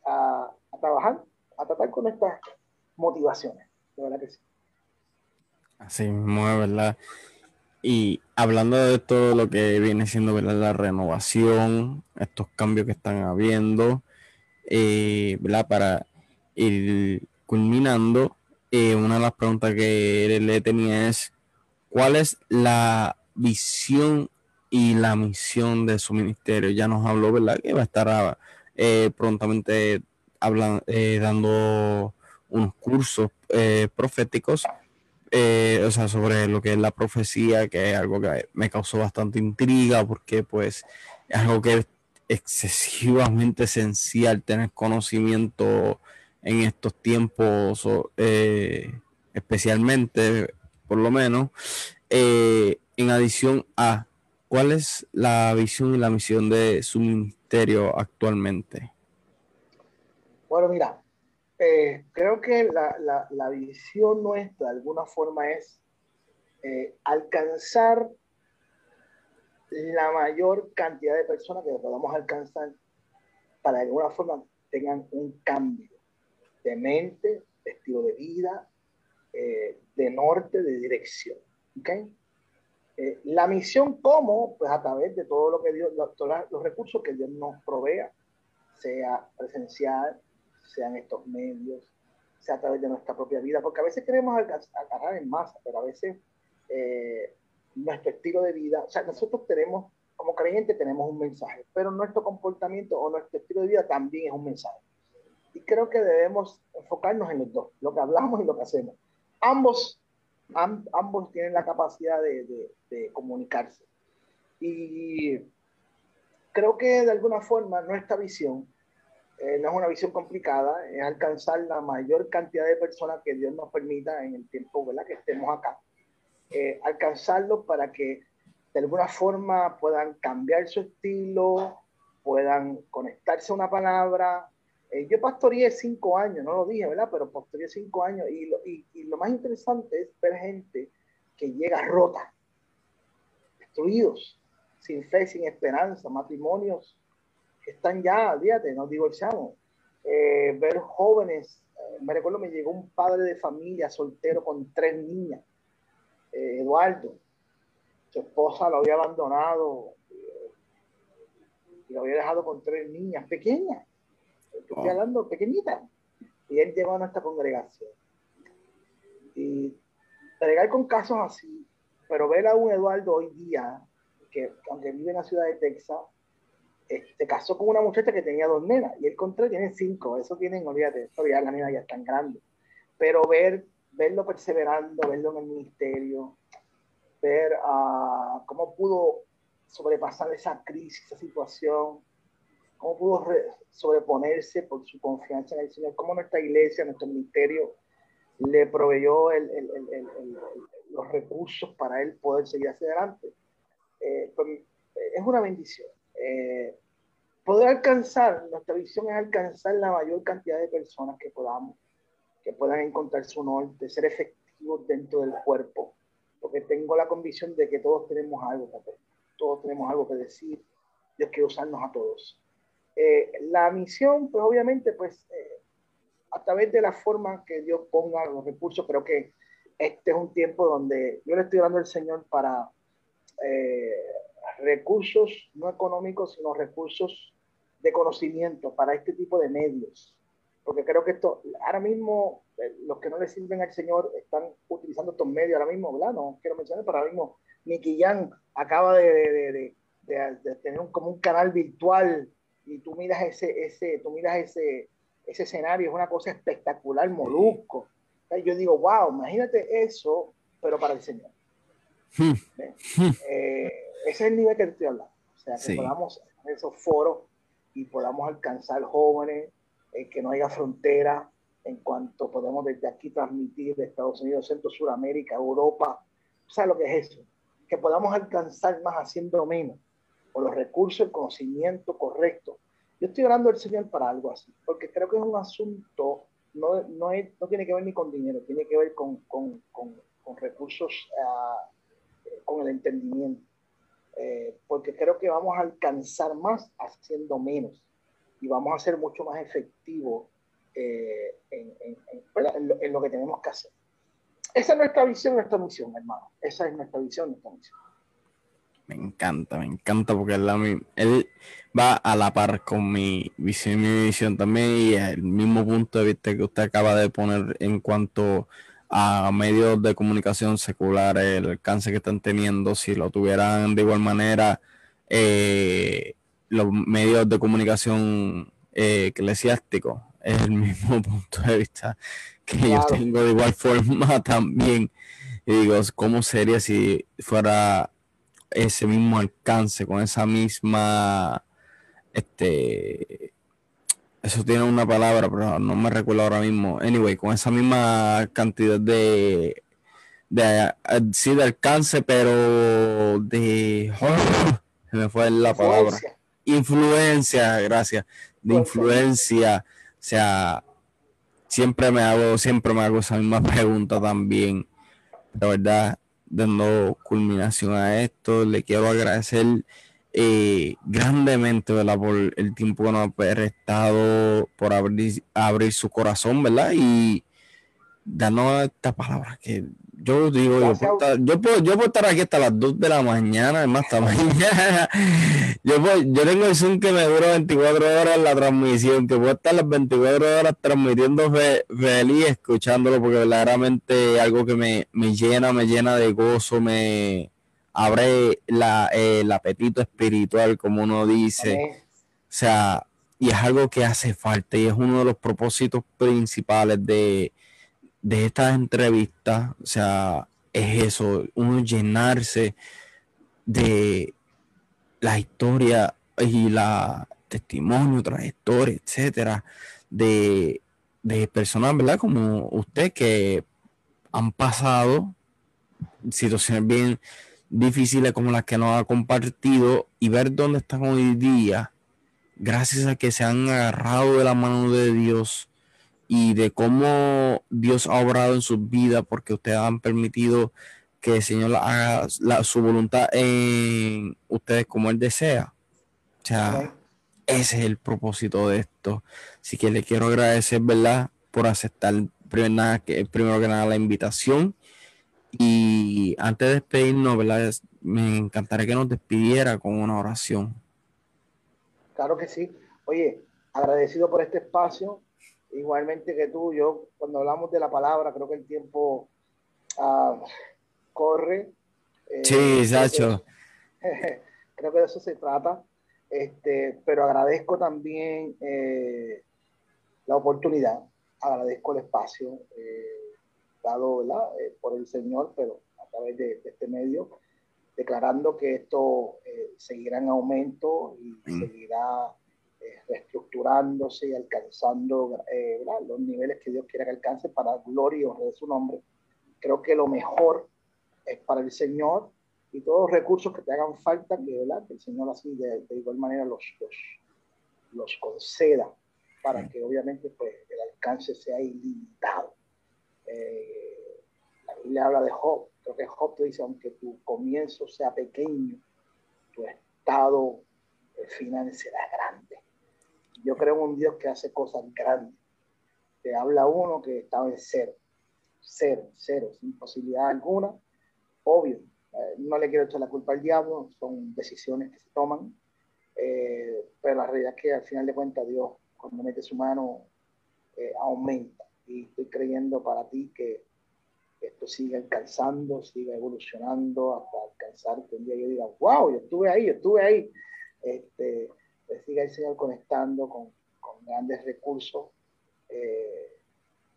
a, trabajar, a tratar con estas motivaciones. De verdad que sí. Así mismo verdad. Y hablando de todo lo que viene siendo la renovación, estos cambios que están habiendo, eh, ¿verdad? para ir culminando, eh, una de las preguntas que le tenía es, ¿cuál es la visión y la misión de su ministerio? Ya nos habló, ¿verdad? Que va a estar eh, prontamente hablando, dando unos cursos proféticos eh, o sea, sobre lo que es la profecía, que es algo que me causó bastante intriga, porque pues es algo que es excesivamente esencial tener conocimiento en estos tiempos, eh, especialmente, por lo menos, eh, en adición a cuál es la visión y la misión de su ministerio actualmente. Bueno, mira, eh, creo que la, la, visión nuestra de alguna forma es alcanzar la mayor cantidad de personas que podamos alcanzar para de alguna forma tengan un cambio de mente, de estilo de vida, eh, de norte, de dirección. ¿okay? la misión como, pues a través de todo lo que Dios, todos los recursos que Dios nos provea, sea presencial, sean estos medios, sea a través de nuestra propia vida, porque a veces queremos agarrar en masa, pero a veces eh, nuestro estilo de vida, o sea, nosotros tenemos, como creyentes tenemos un mensaje, pero nuestro comportamiento o nuestro estilo de vida también es un mensaje. Y creo que debemos enfocarnos en los dos, lo que hablamos y lo que hacemos. Ambos, ambos tienen la capacidad de, de, de comunicarse. Y creo que de alguna forma nuestra visión eh, no es una visión complicada, es alcanzar la mayor cantidad de personas que Dios nos permita en el tiempo ¿verdad? que estemos acá. Eh, alcanzarlos para que de alguna forma puedan cambiar su estilo, puedan conectarse a una palabra. Eh, yo pastoreé cinco años, no lo dije, ¿verdad? Pero pastoreé cinco años y lo, y, lo más interesante es ver gente que llega rota, destruidos, sin fe, sin esperanza, matrimonios están ya, fíjate, nos divorciamos. Eh, ver jóvenes, eh, me recuerdo me llegó un padre de familia soltero con tres niñas, eh, Eduardo, su esposa lo había abandonado y lo había dejado con tres niñas pequeñas, estoy hablando pequeñitas, y él llegó a nuestra congregación. Y bregar con casos así, pero ver a un Eduardo hoy día, que aunque vive en la ciudad de Texas, se este, casó con una muchacha que tenía dos nenas y él con tres tiene cinco. Eso tienen, olvídate, eso ya la nena ya es tan grande. Pero ver, verlo perseverando, verlo en el ministerio, ver uh, cómo pudo sobrepasar esa crisis, esa situación, cómo pudo sobreponerse por su confianza en el Señor, cómo nuestra iglesia, nuestro ministerio le proveyó el, el, el, los recursos para él poder seguir hacia adelante. Eh, es una bendición eh, poder alcanzar, nuestra visión es alcanzar la mayor cantidad de personas que podamos, que puedan encontrar su norte, ser efectivos dentro del cuerpo, porque tengo la convicción de que todos tenemos algo que todos tenemos algo que decir, Dios quiere usarnos a todos. Eh, la misión, pues obviamente, pues eh, a través de la forma que Dios ponga los recursos, creo que este es un tiempo donde yo le estoy dando al Señor para eh, recursos no económicos, sino recursos de conocimiento para este tipo de medios. Porque creo que esto, ahora mismo, eh, los que no le sirven al Señor están utilizando estos medios ahora mismo, ¿verdad? No quiero mencionar, pero ahora mismo Nicky Jan acaba de, de, de, tener un, como un canal virtual y tú miras ese, ese, tú miras ese, ese escenario, es una cosa espectacular, molusco. Yo digo, wow, imagínate eso, pero para el Señor. Hmm. Eh, ese es el nivel que estoy hablando. O sea, que podamos en esos foros y podamos alcanzar jóvenes, eh, que no haya frontera en cuanto podemos desde aquí transmitir de Estados Unidos, Centro, Suramérica, Europa. ¿Sabes lo que es eso? Que podamos alcanzar más haciendo menos, los recursos, el conocimiento correcto. Yo estoy orando al Señor para algo así, porque creo que es un asunto, no, no, no tiene que ver ni con dinero, tiene que ver con, con, con, con recursos, uh, con el entendimiento. Eh, porque creo que vamos a alcanzar más haciendo menos y vamos a ser mucho más efectivos eh, en, en, lo, que tenemos que hacer. Esa es nuestra visión, nuestra misión, hermano. Esa es nuestra visión, nuestra misión. Me encanta, me encanta porque él, él va a la par con mi visión y mi visión también y el mismo punto de vista que usted acaba de poner en cuanto a medios de comunicación seculares, el alcance que están teniendo, si lo tuvieran de igual manera eh, los medios de comunicación eh, eclesiásticos, es el [LAUGHS] mismo punto de vista que yo tengo de igual forma [LAUGHS] también. Y digo, ¿cómo sería si fuera ese mismo alcance, con esa misma, este, eso tiene una palabra, pero no me recuerdo ahora mismo. Anyway, con esa misma cantidad de, de sí, de alcance, pero de, se me fue la palabra. Influencia, gracias. De influencia, o sea, siempre me hago, siempre me hago esa misma [LAUGHS] pregunta también. De verdad, dando culminación a esto. Le quiero agradecer eh, grandemente, ¿verdad? Por el tiempo que nos ha prestado, por abrir, abrir su corazón, ¿verdad? Y darnos esta palabra que yo digo, yo puedo, estar, yo, puedo, yo puedo estar aquí hasta las 2 de la mañana, además hasta [LAUGHS] mañana. Yo, puedo, yo tengo el Zoom que me dura 24 horas la transmisión, que puedo estar las 24 horas transmitiendo feliz, escuchándolo, porque verdaderamente algo que me, me llena, me llena de gozo, me abre la, el apetito espiritual, como uno dice. O sea, y es algo que hace falta y es uno de los propósitos principales de de estas entrevistas, o sea, es eso, uno llenarse de la historia y la testimonio, trayectoria, etcétera, de, de personas, ¿verdad? Como usted que han pasado situaciones bien difíciles como las que nos ha compartido y ver dónde están hoy día, gracias a que se han agarrado de la mano de Dios y de cómo Dios ha obrado en sus vidas porque ustedes han permitido que el Señor haga su voluntad en ustedes como Él desea. O sea, ese es el propósito de esto. Así que le quiero agradecer, ¿verdad? Por aceptar primero, que, primero que nada la invitación. Y antes de despedirnos, ¿verdad? Me encantaría que nos despidiera con una oración. Claro que sí. Oye, agradecido por este espacio igualmente que tú, yo cuando hablamos de la palabra, creo que el tiempo uh, corre. Eh, sí, Sacho. [LAUGHS] Creo que de eso se trata. Este, pero agradezco también eh, la oportunidad, agradezco el espacio eh, dado eh, por el Señor, pero a través de, de este medio, declarando que esto seguirá en aumento y mm. seguirá reestructurándose y alcanzando eh, los niveles que Dios quiera que alcance para gloria y honra de su nombre. Creo que lo mejor es para el Señor y todos los recursos que te hagan falta, que, que el Señor así de, igual manera los, los, los, conceda para que obviamente pues, el alcance sea ilimitado. Eh, la Biblia habla de Job, creo que Job te dice, aunque tu comienzo sea pequeño, tu estado final será grande. Yo creo en un Dios que hace cosas grandes. Te habla uno que estaba en cero, cero, cero, sin posibilidad alguna. Obvio, eh, no le quiero echar la culpa al diablo, son decisiones que se toman, eh, pero la realidad es que al final de cuentas Dios, cuando mete su mano, eh, aumenta. Y estoy creyendo para ti que esto siga alcanzando, siga evolucionando hasta alcanzar que un día yo diga, wow, yo estuve ahí, yo estuve ahí. Este, siga el Señor conectando con, con grandes recursos, eh,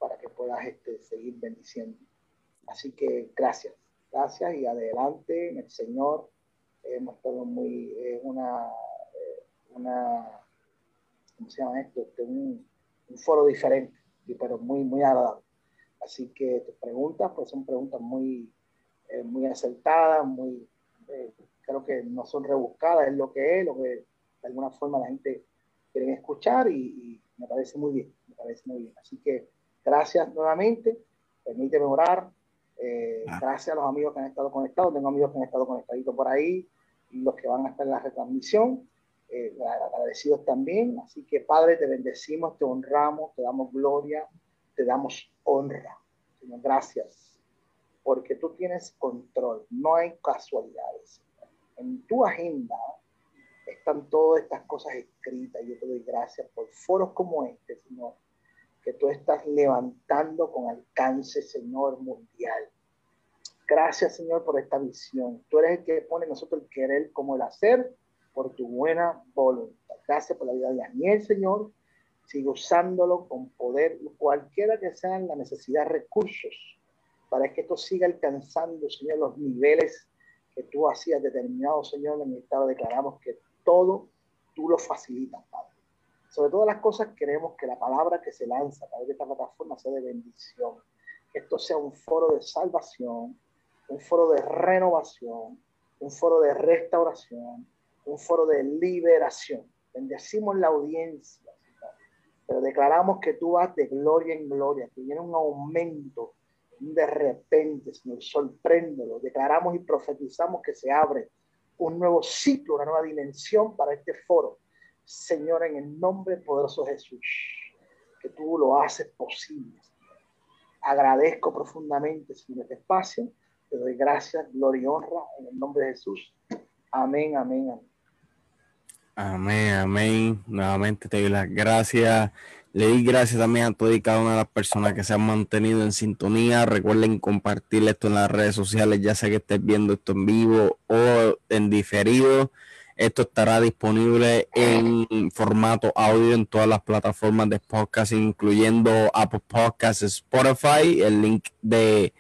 para que puedas este, seguir bendiciendo. Así que gracias, gracias y adelante en el Señor. Hemos estado muy, es una, eh, una, ¿cómo se llama esto? Este, un, un, foro diferente, pero muy, muy agradable. Así que tus preguntas, pues son preguntas muy, eh, muy acertadas, muy, eh, creo que no son rebuscadas, es lo que es, lo que de alguna forma la gente quiere escuchar y, y me parece muy bien, me parece muy bien. Así que gracias nuevamente, permíteme orar, eh, ah. Gracias a los amigos que han estado conectados. Tengo amigos que han estado conectaditos por ahí los que van a estar en la retransmisión. Eh, agradecidos también. Así que, Padre, te bendecimos, te honramos, te damos gloria, te damos honra. Señor, gracias. Porque tú tienes control. No hay casualidades. En tu agenda están todas estas cosas escritas. Yo te doy gracias por foros como este, Señor que tú estás levantando con alcance, Señor, mundial. Gracias, Señor, por esta visión. Tú eres el que pone nosotros el querer como el hacer por tu buena voluntad. Gracias por la vida de Daniel, Señor. Sigue usándolo con poder, cualquiera que sean la necesidad, recursos, para que esto siga alcanzando, Señor, los niveles que tú hacías determinados, Señor. En el estado declaramos que todo tú lo facilitas, Padre. Sobre todas las cosas, queremos que la palabra que se lanza a través de esta plataforma sea de bendición. Que esto sea un foro de salvación, un foro de renovación, un foro de restauración, un foro de liberación. Bendecimos la audiencia, pero declaramos que tú vas de gloria en gloria, que viene un aumento de repente, Señor, sorpréndelo. Declaramos y profetizamos que se abre un nuevo ciclo, una nueva dimensión para este foro Señor, en el nombre poderoso de Jesús, que tú lo haces posible. Agradezco profundamente, Señor, este espacio. Te doy gracias, gloria y honra en el nombre de Jesús. Amén, amén, amén. Amén, amén. Nuevamente te doy las gracias. Le doy gracias también a todas y cada una de las personas que se han mantenido en sintonía. Recuerden compartir esto en las redes sociales, ya sea que estés viendo esto en vivo o en diferido. Esto estará disponible en formato audio en todas las plataformas de podcast, incluyendo Apple Podcasts, Spotify. El link de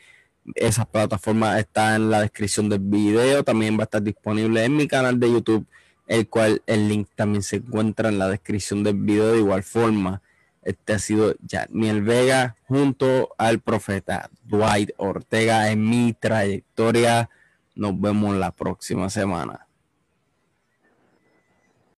esas plataformas está en la descripción del video. También va a estar disponible en mi canal de YouTube, el cual el link también se encuentra en la descripción del video de igual forma. Este ha sido Janiel Vega junto al profeta Dwight Ortega en mi trayectoria. Nos vemos la próxima semana.